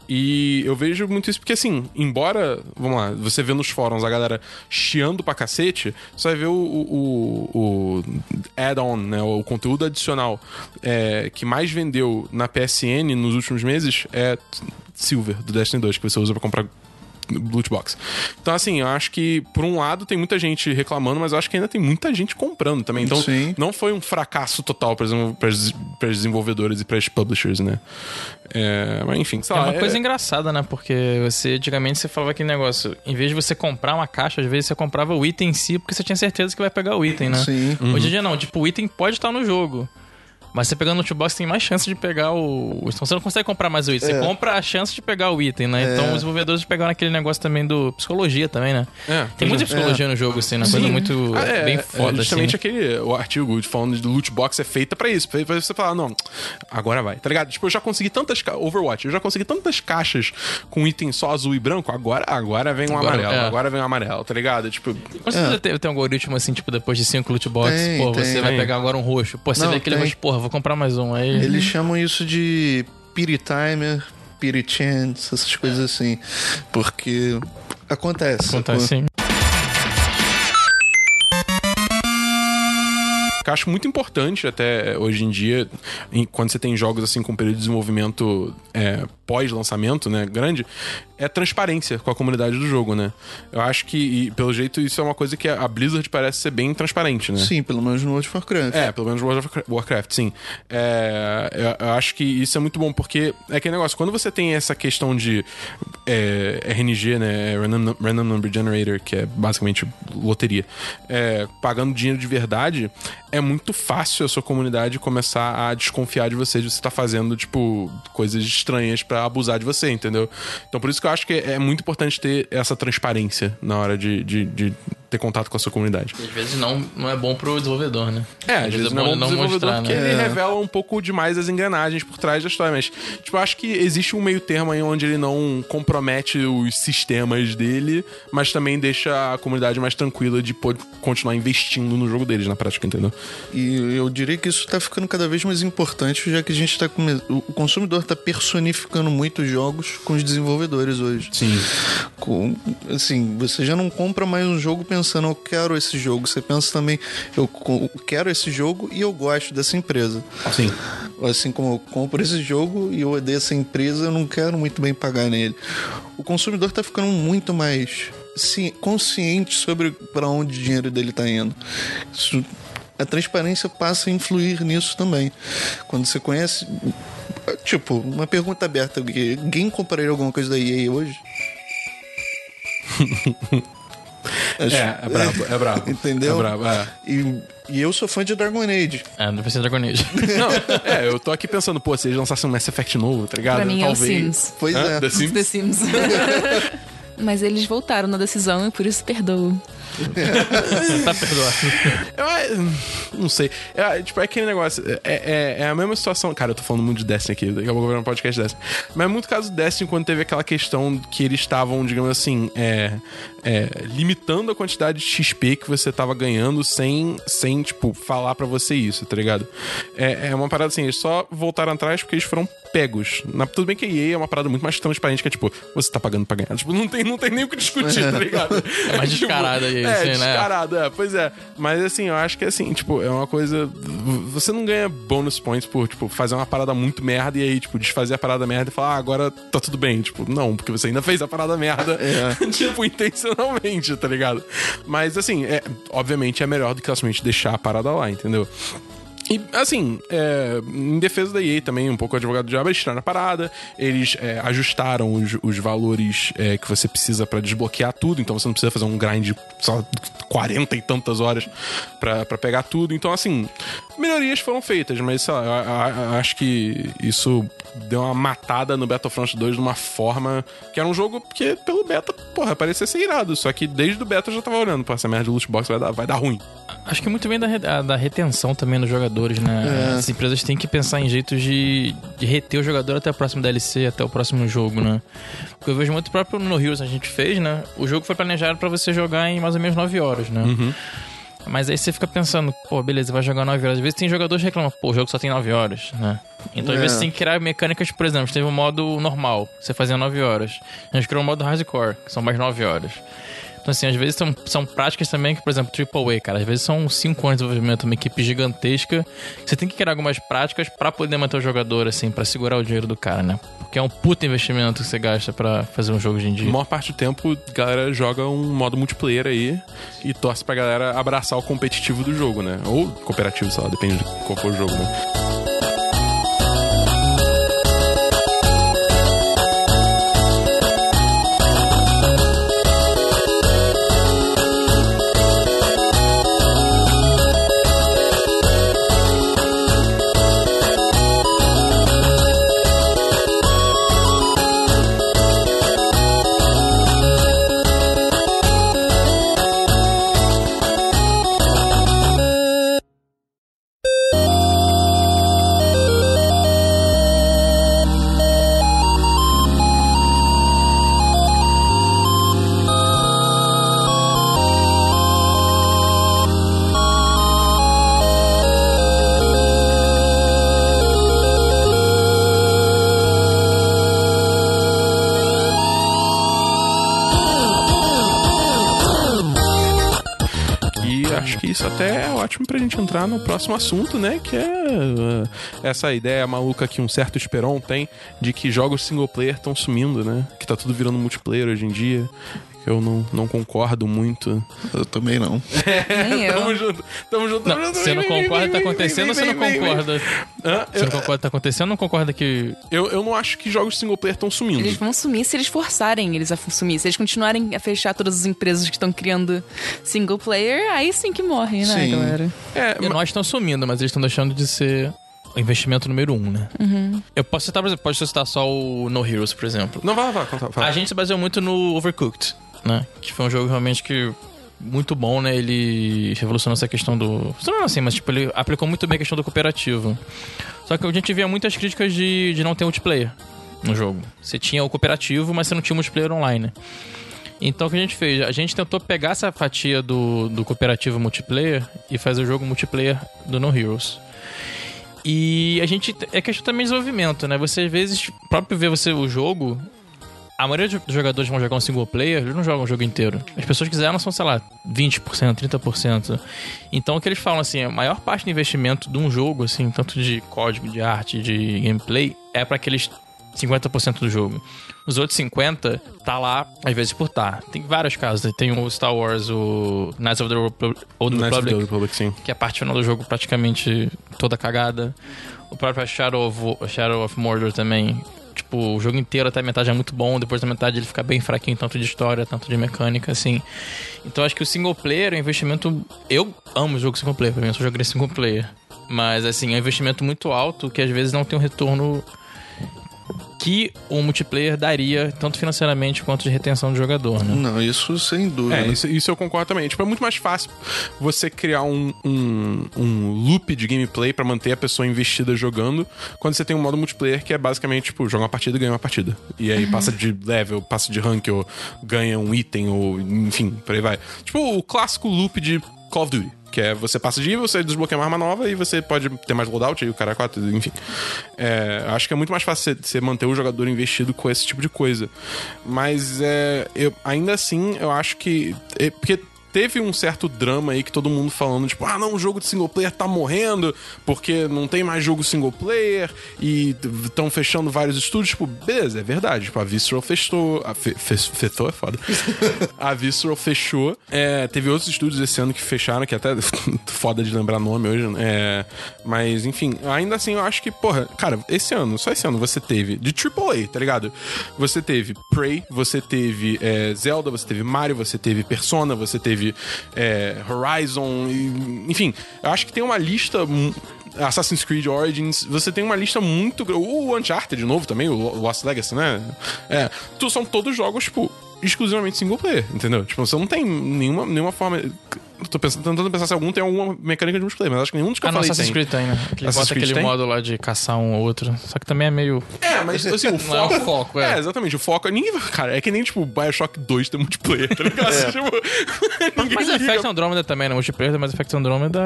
E eu vejo muito isso porque, assim, embora, vamos lá, você vê nos fóruns a galera chiando pra cacete, você vai ver o, o, o add-on, né? O conteúdo adicional é, que mais vendeu na PSN nos últimos meses é Silver, do Destiny 2, que você usa pra comprar loot box. Então, assim, eu acho que, por um lado, tem muita gente reclamando, mas eu acho que ainda tem muita gente comprando também. Então, Sim. não foi um fracasso total para os desenvolvedores e para os publishers, né? É, mas enfim, sei é lá. uma é... coisa engraçada, né? Porque você, antigamente, você falava aquele negócio, em vez de você comprar uma caixa, às vezes você comprava o item em si, porque você tinha certeza que vai pegar o item, né? Sim. Uhum. Hoje em dia não, tipo, o item pode estar no jogo. Mas você pegando no box tem mais chance de pegar o. Então você não consegue comprar mais o item. É. Você compra a chance de pegar o item, né? É. Então os desenvolvedores pegaram aquele negócio também do psicologia também, né? É, tem muita psicologia é. no jogo, assim, né? Coisa muito ah, é, bem foda. É justamente assim. aquele o artigo falando de loot box é feita pra isso. Pra você falar, não, agora vai, tá ligado? Tipo, eu já consegui tantas. Overwatch, eu já consegui tantas caixas com item só azul e branco, agora, agora vem um agora, amarelo, agora vem um amarelo, tá ligado? Tipo. Mas você tem, tem um algoritmo assim, tipo, depois de cinco loot box, pô, tem, você tem. vai pegar agora um roxo. Pô, você não, vê aquele roxo, porra, vou comprar mais um. Aí Eles chamam isso de pity timer, pity chance, essas coisas assim. Porque acontece. Acontece sim. que eu acho muito importante até hoje em dia, em- quando você tem jogos assim com período de desenvolvimento é, pós-lançamento, né, grande, é transparência com a comunidade do jogo, né? Eu acho que, e, pelo jeito, isso é uma coisa que a Blizzard parece ser bem transparente, né? Sim, pelo menos no World of Warcraft. É, pelo menos World of Warcraft, sim. É, eu, eu acho que isso é muito bom, porque é aquele negócio, quando você tem essa questão de é, RNG, né, Random, Random Number Generator, que é basicamente loteria, é, pagando dinheiro de verdade, é muito fácil a sua comunidade começar a desconfiar de você, de você estar fazendo, tipo, coisas estranhas pra abusar de você, entendeu? Então por isso que eu acho que é muito importante ter essa transparência na hora de, de, de ter contato com a sua comunidade. Às vezes não, não é bom pro desenvolvedor, né? É, às vezes não é bom pro desenvolvedor mostrar, porque né? ele revela um pouco demais as engrenagens por trás da história. Mas, tipo, eu acho que existe um meio termo aí onde ele não compromete os sistemas dele, mas também deixa a comunidade mais tranquila de poder continuar investindo no jogo deles, na prática, entendeu? E eu diria que isso tá ficando cada vez mais importante, já que a gente tá come... o consumidor tá personificando muito os jogos com os desenvolvedores hoje. Sim. Com- assim, você já não compra mais um jogo pensando, eu quero esse jogo. Você pensa também, eu quero esse jogo e eu gosto dessa empresa. Sim. Assim como eu compro esse jogo e eu odeio essa empresa, eu não quero muito bem pagar nele. O consumidor tá ficando muito mais ci- consciente sobre para onde o dinheiro dele tá indo. Isso- a transparência passa a influir nisso também. Quando você conhece. Tipo, uma pergunta aberta: alguém compraria alguma coisa da EA hoje? Acho- É, é brabo, é brabo. Entendeu? É brabo, é. E, e eu sou fã de Dragon Age. É, não precisa de Dragon Age. Não, é, eu tô aqui pensando, pô, se eles lançassem um Mass Effect novo, tá ligado? Pra mim é o Talvez. Sims. Pois Hã? é. The Sims? The Sims. Mas eles voltaram na decisão e por isso perdoo. Tá perdoado. Eu, não sei. É, tipo, é aquele negócio. É, é, é a mesma situação. Cara, eu tô falando muito de Destiny aqui. Daqui a pouco eu vou um podcast Destiny. Mas é muito caso do Destiny quando teve aquela questão que eles estavam, digamos assim, é, é, limitando a quantidade de XP que você tava ganhando sem, sem tipo, falar pra você isso, tá ligado? É, é uma parada assim, eles só voltaram atrás porque eles foram pegos. Na- tudo bem que a EA é uma parada muito mais transparente, que é tipo, você tá pagando pra ganhar. Tipo, não tem, não tem nem o que discutir, tá ligado? É mais descarada aí, É, assim, né? descarado, é, pois é. Mas assim, eu acho que assim, tipo, é uma coisa. Você não ganha bonus points por, tipo, fazer uma parada muito merda e aí, tipo, desfazer a parada merda e falar, ah, agora tá tudo bem. Tipo, não, porque você ainda fez a parada merda, tipo, intencionalmente, tá ligado? Mas assim, é, obviamente é melhor do que simplesmente deixar a parada lá, entendeu? E, assim, é, em defesa da EA também, um pouco o advogado do diabo, eles tiraram a parada, eles é, ajustaram os, os valores é, que você precisa pra desbloquear tudo, então você não precisa fazer um grind só 40 e tantas horas pra pegar tudo. Então, assim, melhorias foram feitas, mas sei lá, eu, eu- eu acho que isso deu uma matada no Battlefront 2 de uma forma que era um jogo que, pelo beta, porra, parecia ser irado. Só que desde o beta eu já tava olhando, pô, essa merda de loot box vai dar, vai dar ruim. Acho que muito bem da, re- a- da retenção também dos jogadores, né? As empresas têm que pensar em jeitos de, de reter o jogador até o próximo DLC, até o próximo jogo, né? Porque eu vejo muito próprio no Heroes a gente fez, né? O jogo foi planejado pra você jogar em mais ou menos 9 horas, né? Mas aí você fica pensando, pô, beleza, vai jogar 9 horas. Às vezes tem jogadores que reclamam, pô, o jogo só tem 9 horas, né? Então às É. vezes você tem que criar mecânicas, por exemplo, teve um modo normal, você fazia 9 horas. A gente criou um modo hardcore, que são mais 9 horas. Então, assim, às vezes são, são práticas também que, por exemplo, AAA, cara, às vezes são 5 anos de desenvolvimento, uma equipe gigantesca. Você tem que criar algumas práticas pra poder manter o jogador, assim, pra segurar o dinheiro do cara, né? Porque é um puta investimento que você gasta pra fazer um jogo hoje em A dia. maior parte do tempo, a galera joga um modo multiplayer aí e torce pra galera abraçar o competitivo do jogo, né? Ou cooperativo, sei lá, depende de qual for o jogo, né? Isso até é ótimo pra gente entrar no próximo assunto, né? Que é uh, essa ideia maluca que um certo Esperon tem de que jogos single player estão sumindo, né? Que tá tudo virando multiplayer hoje em dia. Que eu não, não concordo muito. Eu também não. Nem eu. Tamo junto, tamo junto, Não, junto. você não concorda tá acontecendo ou você não concorda? Você não concorda tá acontecendo ou não concorda que. Eu, eu não acho que jogos single player estão sumindo. Eles vão sumir se eles forçarem eles a sumir. Se eles continuarem a fechar todas as empresas que estão criando single player, aí sim que morrem, né, Sim. galera? É, E nós estamos sumindo, mas eles estão deixando de ser o investimento número um, né? Eu posso citar, por exemplo, pode citar só o No Heroes, por exemplo. Não, vai, vai, conta. fala. A gente se baseou muito no Overcooked, né? Que foi um jogo realmente que muito bom, né? Ele revolucionou essa questão do. Não assim, mas tipo, ele aplicou muito bem a questão do cooperativo. Só que a gente via muitas críticas de, de não ter multiplayer no jogo. Você tinha o cooperativo, mas você não tinha multiplayer online. Então o que a gente fez? A gente tentou pegar essa fatia do, do cooperativo multiplayer e fazer o jogo multiplayer do No Heroes. E a gente. É questão também de desenvolvimento, né? Você às vezes, próprio ver você o jogo. A maioria dos jogadores que vão jogar um single player, eles não jogam o jogo inteiro. As pessoas que fizeram são, sei lá, 20%, 30%. Então o que eles falam assim, a maior parte do investimento de um jogo, assim, tanto de código, de arte, de gameplay, é para aqueles 50% do jogo. Os outros 50 tá lá, às vezes por tá. Tem vários casos. Tem o Star Wars, o Knights of the Repub- Old Knights of the Republic, Republic, sim. que é a parte final do jogo praticamente toda cagada. O próprio Shadow of, Shadow of Mordor também. Tipo, o jogo inteiro até a metade é muito bom, depois da metade ele fica bem fraquinho, tanto de história, tanto de mecânica, assim. Então acho que o single player é um investimento. Eu amo jogo single player, pra mim eu só joguei single player. Mas assim, é um investimento muito alto que às vezes não tem um retorno que o multiplayer daria, tanto financeiramente quanto de retenção do jogador, né? Não, isso sem dúvida. É, isso, isso eu concordo também. Tipo, é muito mais fácil você criar um, um, um loop de gameplay pra manter a pessoa investida jogando, quando você tem um modo multiplayer que é basicamente, tipo, joga uma partida e ganha uma partida. E aí passa de level, passa de rank, ou ganha um item, ou enfim, por aí vai. Tipo, o clássico loop de Call of Duty. Que é você passa de nível, você desbloqueia uma arma nova e você pode ter mais loadout e o cara é quatro, enfim. É, acho que é muito mais fácil você, manter o jogador investido com esse tipo de coisa. Mas é, eu, ainda assim, eu acho que. é, porque teve um certo drama aí que todo mundo falando, tipo, ah, não, o jogo de single player tá morrendo porque não tem mais jogo single player e estão fechando vários estúdios. Tipo, beleza, é verdade. Tipo, a Visceral fechou. A fe, fe, fechou é foda. a Visceral fechou. É, teve outros estúdios esse ano que fecharam, que até foda de lembrar nome hoje. É, mas, enfim, ainda assim eu acho que, porra, cara, esse ano, só esse ano você teve de AAA, tá ligado? Você teve Prey, você teve é, Zelda, você teve Mario, você teve Persona, você teve é, Horizon, e- enfim, eu acho que tem uma lista. Assassin's Creed Origins, você tem uma lista muito. gr- O Uncharted de novo também, o Lost Legacy, né? É. São todos jogos, tipo, exclusivamente single player, entendeu? Tipo, você não tem nenhuma, nenhuma forma. Tô pensando, tentando pensar se algum tem alguma mecânica de multiplayer, mas acho que nenhum dos que Ah, eu não, falei Assassin's tem. Creed tem, né? Ele Assassin's bota Creed aquele tem? modo lá de caçar um ou outro. Só que também é meio. É, mas assim, o Não é o foco. foco, é. É, exatamente. O foco. Ninguém. Cara, é que nem tipo Bioshock 2 tem multiplayer, tá ligado? Tipo, ninguém Mas liga Effect Andromeda também, né? Multiplayer, mas Effect Andromeda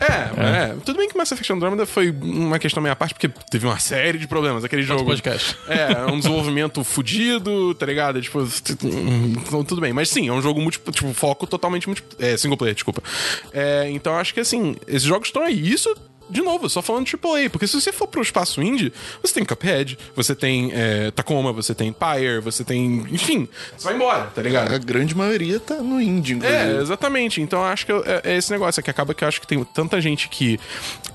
é. É, é, Tudo bem que Mass Effect Andromeda foi uma questão meio à parte, porque teve uma série de problemas. Aquele Outro jogo. podcast. É, um desenvolvimento fudido, tá ligado? Tipo, então, tudo bem. Mas sim, é um jogo multi, tipo, foco totalmente multi, é, single player, desculpa. É, então acho que assim, esses jogos estão aí. Isso. De novo, só falando AAA, porque se você for pro espaço indie, você tem Cuphead, você tem é, Tacoma, você tem Pyre, você tem. Enfim, você vai embora, tá ligado? A grande maioria tá no indie, inclusive. É, exatamente. Então eu acho que é, é esse negócio, é que acaba que eu acho que tem tanta gente que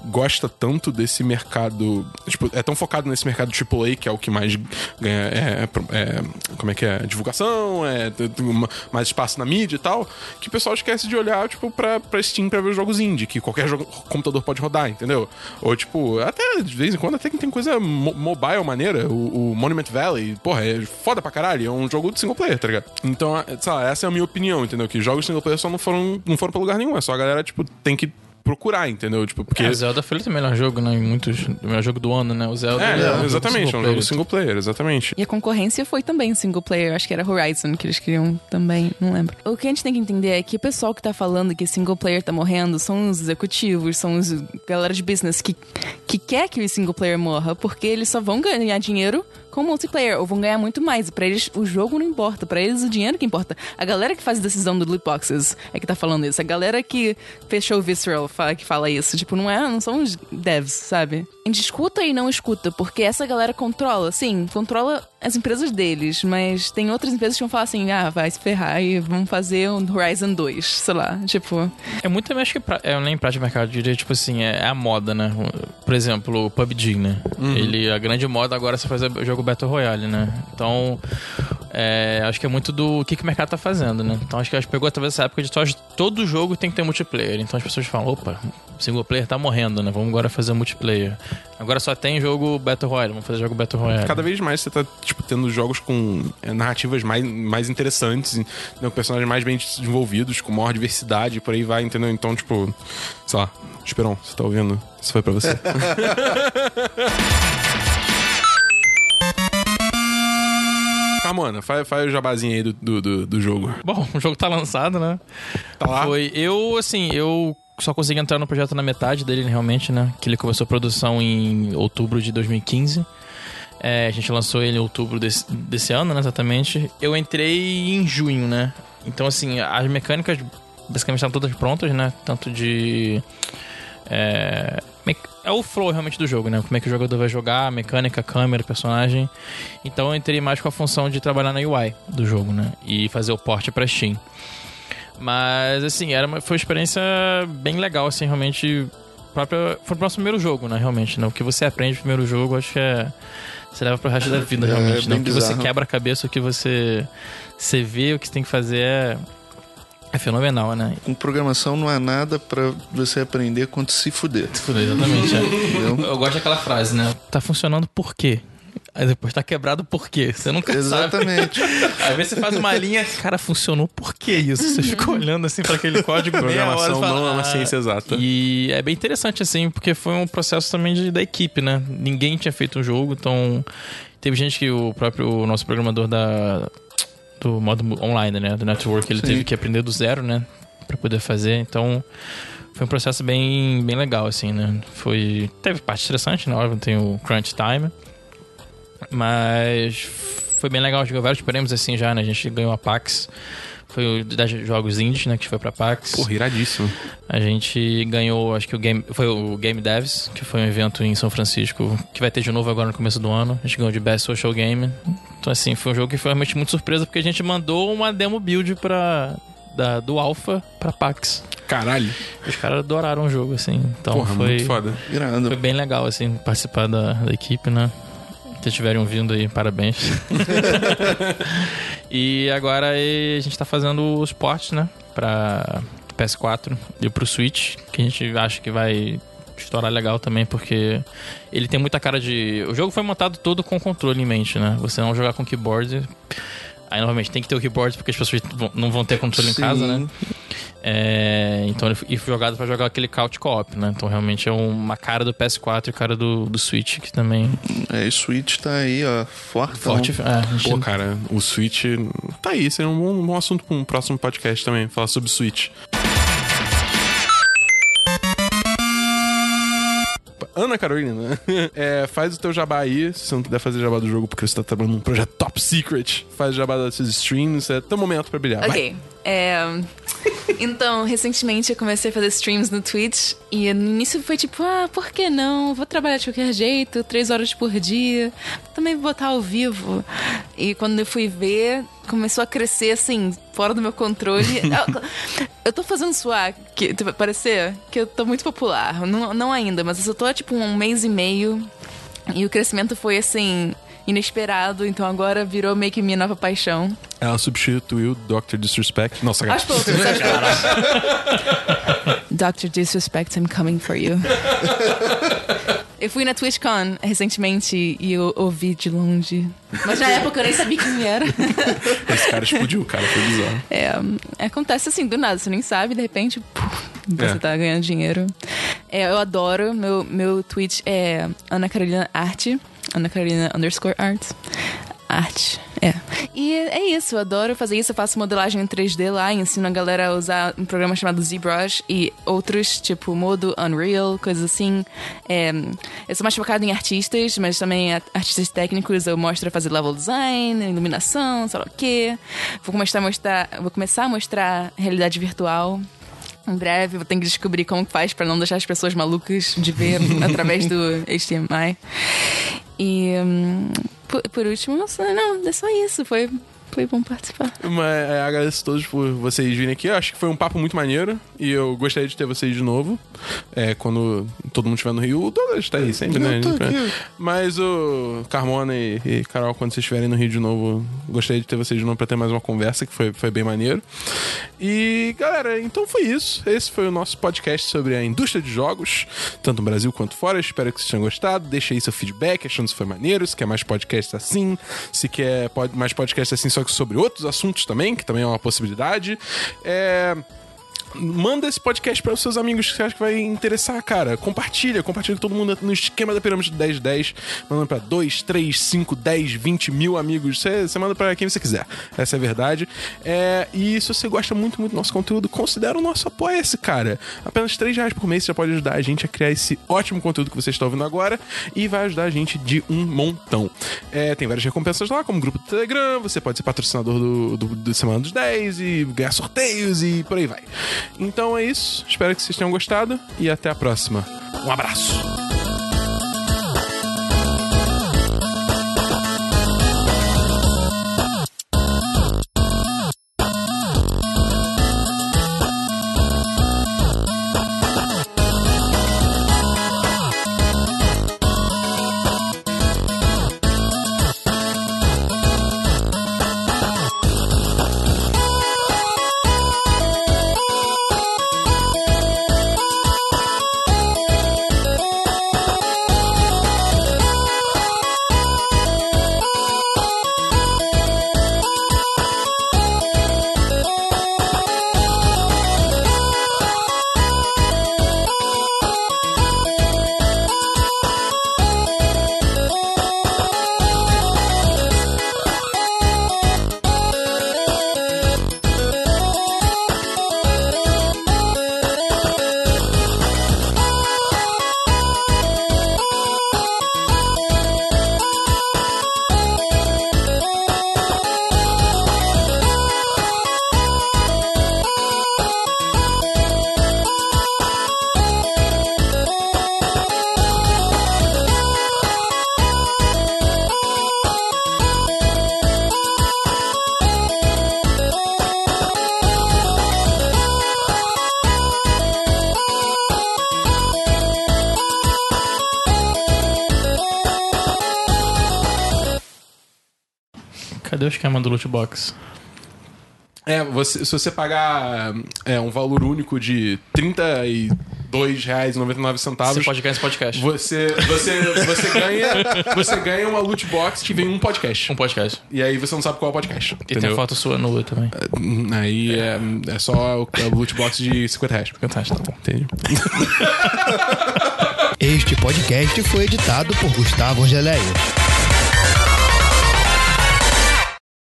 gosta tanto desse mercado. Tipo, é tão focado nesse mercado AAA, que é o que mais ganha. É, é- como é que é? Divulgação, é, mais espaço na mídia e tal, que o pessoal esquece de olhar, tipo, pra, pra Steam pra ver os jogos indie, que qualquer jogo, computador pode rodar, entendeu? Ou, tipo, até de vez em quando até que tem coisa mo- mobile maneira. O, o Monument Valley, porra, é foda pra caralho. É um jogo de single player, tá ligado? Então, é, sei lá, essa é a minha opinião, entendeu? Que jogos single player só não foram, não foram pra lugar nenhum. É só a galera, tipo, tem que procurar, entendeu? Tipo, porque. É, o Zelda foi o melhor jogo, né? Muitos. O melhor jogo do ano, né? O Zelda. É, é um exatamente, é um jogo single player, exatamente. E a concorrência foi também single player, acho que era Horizon que eles queriam também, não lembro. O que a gente tem que entender é que o pessoal que tá falando que single player tá morrendo são os executivos, são os galera de business que, que quer que o single player morra, porque eles só vão ganhar dinheiro com multiplayer, ou vão ganhar muito mais. Pra eles, o jogo não importa, pra eles o dinheiro que importa. A galera que faz a decisão do loot boxes é que tá falando isso. A galera que fechou o Visceral fala, que fala isso. Tipo, não é, não são os devs, sabe? A gente escuta e não escuta, porque essa galera controla, sim, controla as empresas deles, mas tem outras empresas que vão falar assim, ah, vai se ferrar e vamos fazer um Horizon 2, sei lá, tipo... É muito também, acho que pra, é, nem prática de mercado, eu diria, tipo assim, é, é a moda, né? Por exemplo, o PUBG, né? Ele, a grande moda agora é você fazer jogo Battle Royale, né? Então, é, acho que é muito do que, que o mercado tá fazendo, né? Então, acho que a gente pegou talvez essa época de todo jogo tem que ter multiplayer. Então, as pessoas falam, opa, o single player tá morrendo, né? Vamos agora fazer multiplayer. Agora só tem jogo Battle Royale, vamos fazer jogo Battle Royale. Cada vez mais você tá, tipo, tendo jogos com é, narrativas mais, mais interessantes, né, com personagens mais bem desenvolvidos, com maior diversidade, e por aí vai, entendeu? Então, tipo, sei lá, Esperon, você tá ouvindo? Isso foi pra você. Ramona, faz, faz o jabazinho aí do, do, do, do jogo. Bom, o jogo tá lançado, né? Tá lá? Foi. Eu, assim, eu só consegui entrar no projeto na metade dele, realmente, né? Que ele começou a produção em outubro de 2015. É, a gente lançou ele em outubro desse, desse ano, né? Exatamente. Eu entrei em junho, né? Então, assim, as mecânicas basicamente estavam todas prontas, né? Tanto de. É, é o flow realmente do jogo, né? Como é que o jogador vai jogar, mecânica, câmera, personagem. Então eu entrei mais com a função de trabalhar na UI do jogo, né? E fazer o porte pra Steam. Mas, assim, era uma, foi uma experiência bem legal, assim, realmente. Própria, foi o nosso primeiro jogo, né? Realmente, né? O que você aprende no primeiro jogo, acho que é. Você leva pro resto da vida, É, realmente. né? bem O que você quebra a cabeça, o que você. Você vê, o que você tem que fazer é. É fenomenal, né? Com programação não há nada pra você aprender quanto se fuder. Tudo, exatamente. é. Eu gosto daquela frase, né? Tá funcionando por quê? Aí depois tá quebrado por quê? Você nunca sabe. Exatamente. Às vezes você faz uma linha, cara, funcionou por que isso? Você fica olhando assim pra aquele código hora, Programação fala, não é uma "Ah". ciência exata. E é bem interessante, assim, porque foi um processo também de- da equipe, né? Ninguém tinha feito um jogo, então. Teve gente que o próprio o nosso programador da. Do modo online, né? Do network, ele Sim. teve que aprender do zero, né? Pra poder fazer. Então. Foi um processo bem, bem legal, assim, né? Foi. Teve parte estressante, né? Óbvio, tem o crunch time. Mas foi bem legal, jogou vários prêmios assim já, né? A gente ganhou a PAX. Foi o das jogos indies, né? Que foi pra PAX. Porra, iradíssimo. A gente ganhou, acho que o Game. Foi o Game Devs, que foi um evento em São Francisco, que vai ter de novo agora no começo do ano. A gente ganhou de Best Social Game. Então, assim, foi um jogo que foi realmente muito surpresa, porque a gente mandou uma demo build pra. Da, do Alpha pra PAX. Caralho. Os caras adoraram o jogo, assim. Então Porra, foi. muito foda. Foi bem legal, assim, participar da, da equipe, né? Se estiverem ouvindo aí, parabéns. e agora a gente tá fazendo os ports, né? Pra PS4 e pro Switch, que a gente acha que vai estourar legal também, porque ele tem muita cara de. O jogo foi montado todo com controle em mente, né? Você não jogar com keyboard. Aí, novamente, tem que ter o keyboard porque as pessoas não vão ter controle em casa, Sim. né? É, então ele foi e foi jogado pra jogar aquele couch co-op, né? Então realmente é uma cara do PS4 e cara do, do Switch, que também É, e Switch tá aí, ó, forte. forte. É, gente- Pô, cara, o Switch tá aí, seria um bom, um bom assunto pra um próximo podcast também, falar sobre Switch. Ana Carolina, é, faz o teu jabá aí, se você não puder fazer jabá do jogo porque você tá trabalhando num projeto top secret, faz jabá das seus streams, é teu momento pra brilhar. Vai. É, Então, recentemente eu comecei a fazer streams no Twitch e no início foi tipo, ah, por que não? Vou trabalhar de qualquer jeito, três horas por dia, também vou botar ao vivo. E quando eu fui ver, começou a crescer assim, fora do meu controle. eu, eu tô fazendo suar, que parecer que eu tô muito popular. Não, não ainda, mas eu tô tipo um mês e meio e o crescimento foi assim. Inesperado, então agora virou meio que minha nova paixão. Ela substituiu Dr. Disrespect. Nossa, Aos cara. poucos, aos poucos. Dr. Disrespect, I'm coming for you. Eu fui na TwitchCon recentemente e eu ouvi de longe. Mas na época eu nem sabia quem era. Esse cara explodiu, cara, foi bizarro. É, acontece assim, do nada, você nem sabe, de repente. puf, você É. tá ganhando dinheiro. É, eu adoro. Meu, meu tweet é Ana Carolina Arte. Ana Carolina underscore art. Arte. É. E é isso, eu adoro fazer isso. Eu faço modelagem em 3D lá, ensino a galera a usar um programa chamado ZBrush e outros, tipo modo Unreal, coisas assim. É, eu sou mais focada em artistas, mas também artistas técnicos eu mostro a fazer level design, iluminação, sei lá o quê. Vou começar a mostrar, vou começar a mostrar realidade virtual. Em breve, vou ter que descobrir como que faz pra não deixar as pessoas malucas de ver através do HDMI. E hum, por, por último, não, é só isso. Foi, foi bom participar. Mas é, agradeço a todos por vocês virem aqui. Eu acho que foi um papo muito maneiro e eu gostaria de ter vocês de novo. É, quando todo mundo estiver no Rio. O Douglas tá aí sempre, né? Mas o Carmona e, e Carol, quando vocês estiverem no Rio de novo, gostaria de ter vocês de novo pra ter mais uma conversa, que foi, foi bem maneiro. E, galera, então foi isso. Esse foi o nosso podcast sobre a indústria de jogos, tanto no Brasil quanto fora. Espero que vocês tenham gostado. Deixa aí seu feedback, achando se foi maneiro, se quer mais podcasts assim, se quer pod- mais podcasts assim, sobre outros assuntos também, que também é uma possibilidade. É. Manda esse podcast para os seus amigos que você acha que vai interessar, cara. Compartilha, compartilha com todo mundo no esquema da pirâmide do 1010. Manda para 2, 3, 5, 10, 20 mil amigos. Você, você manda para quem você quiser. Essa é a verdade. É, e se você gosta muito, muito do nosso conteúdo, considera o nosso apoia-se, cara. Apenas 3 reais por mês você já pode ajudar a gente a criar esse ótimo conteúdo que você está ouvindo agora e vai ajudar a gente de um montão. É, tem várias recompensas lá, como grupo do Telegram, você pode ser patrocinador do, do, do Semana dos 10 e ganhar sorteios e por aí vai. Então é isso, espero que vocês tenham gostado e até a próxima. Um abraço! Cadê o esquema do loot box? É, você, se você pagar é, um valor único de R$ 32,99 centavos. Você pode ganhar esse podcast. Você, você, você, ganha, você ganha uma loot box que vem um podcast. Um podcast. E aí você não sabe qual é o podcast. E tem entendeu? foto sua nua também. Aí é, é só o, o loot box de 50 reais. Fantástico, tá bom. Entende? Este podcast foi editado por Gustavo Angeléia.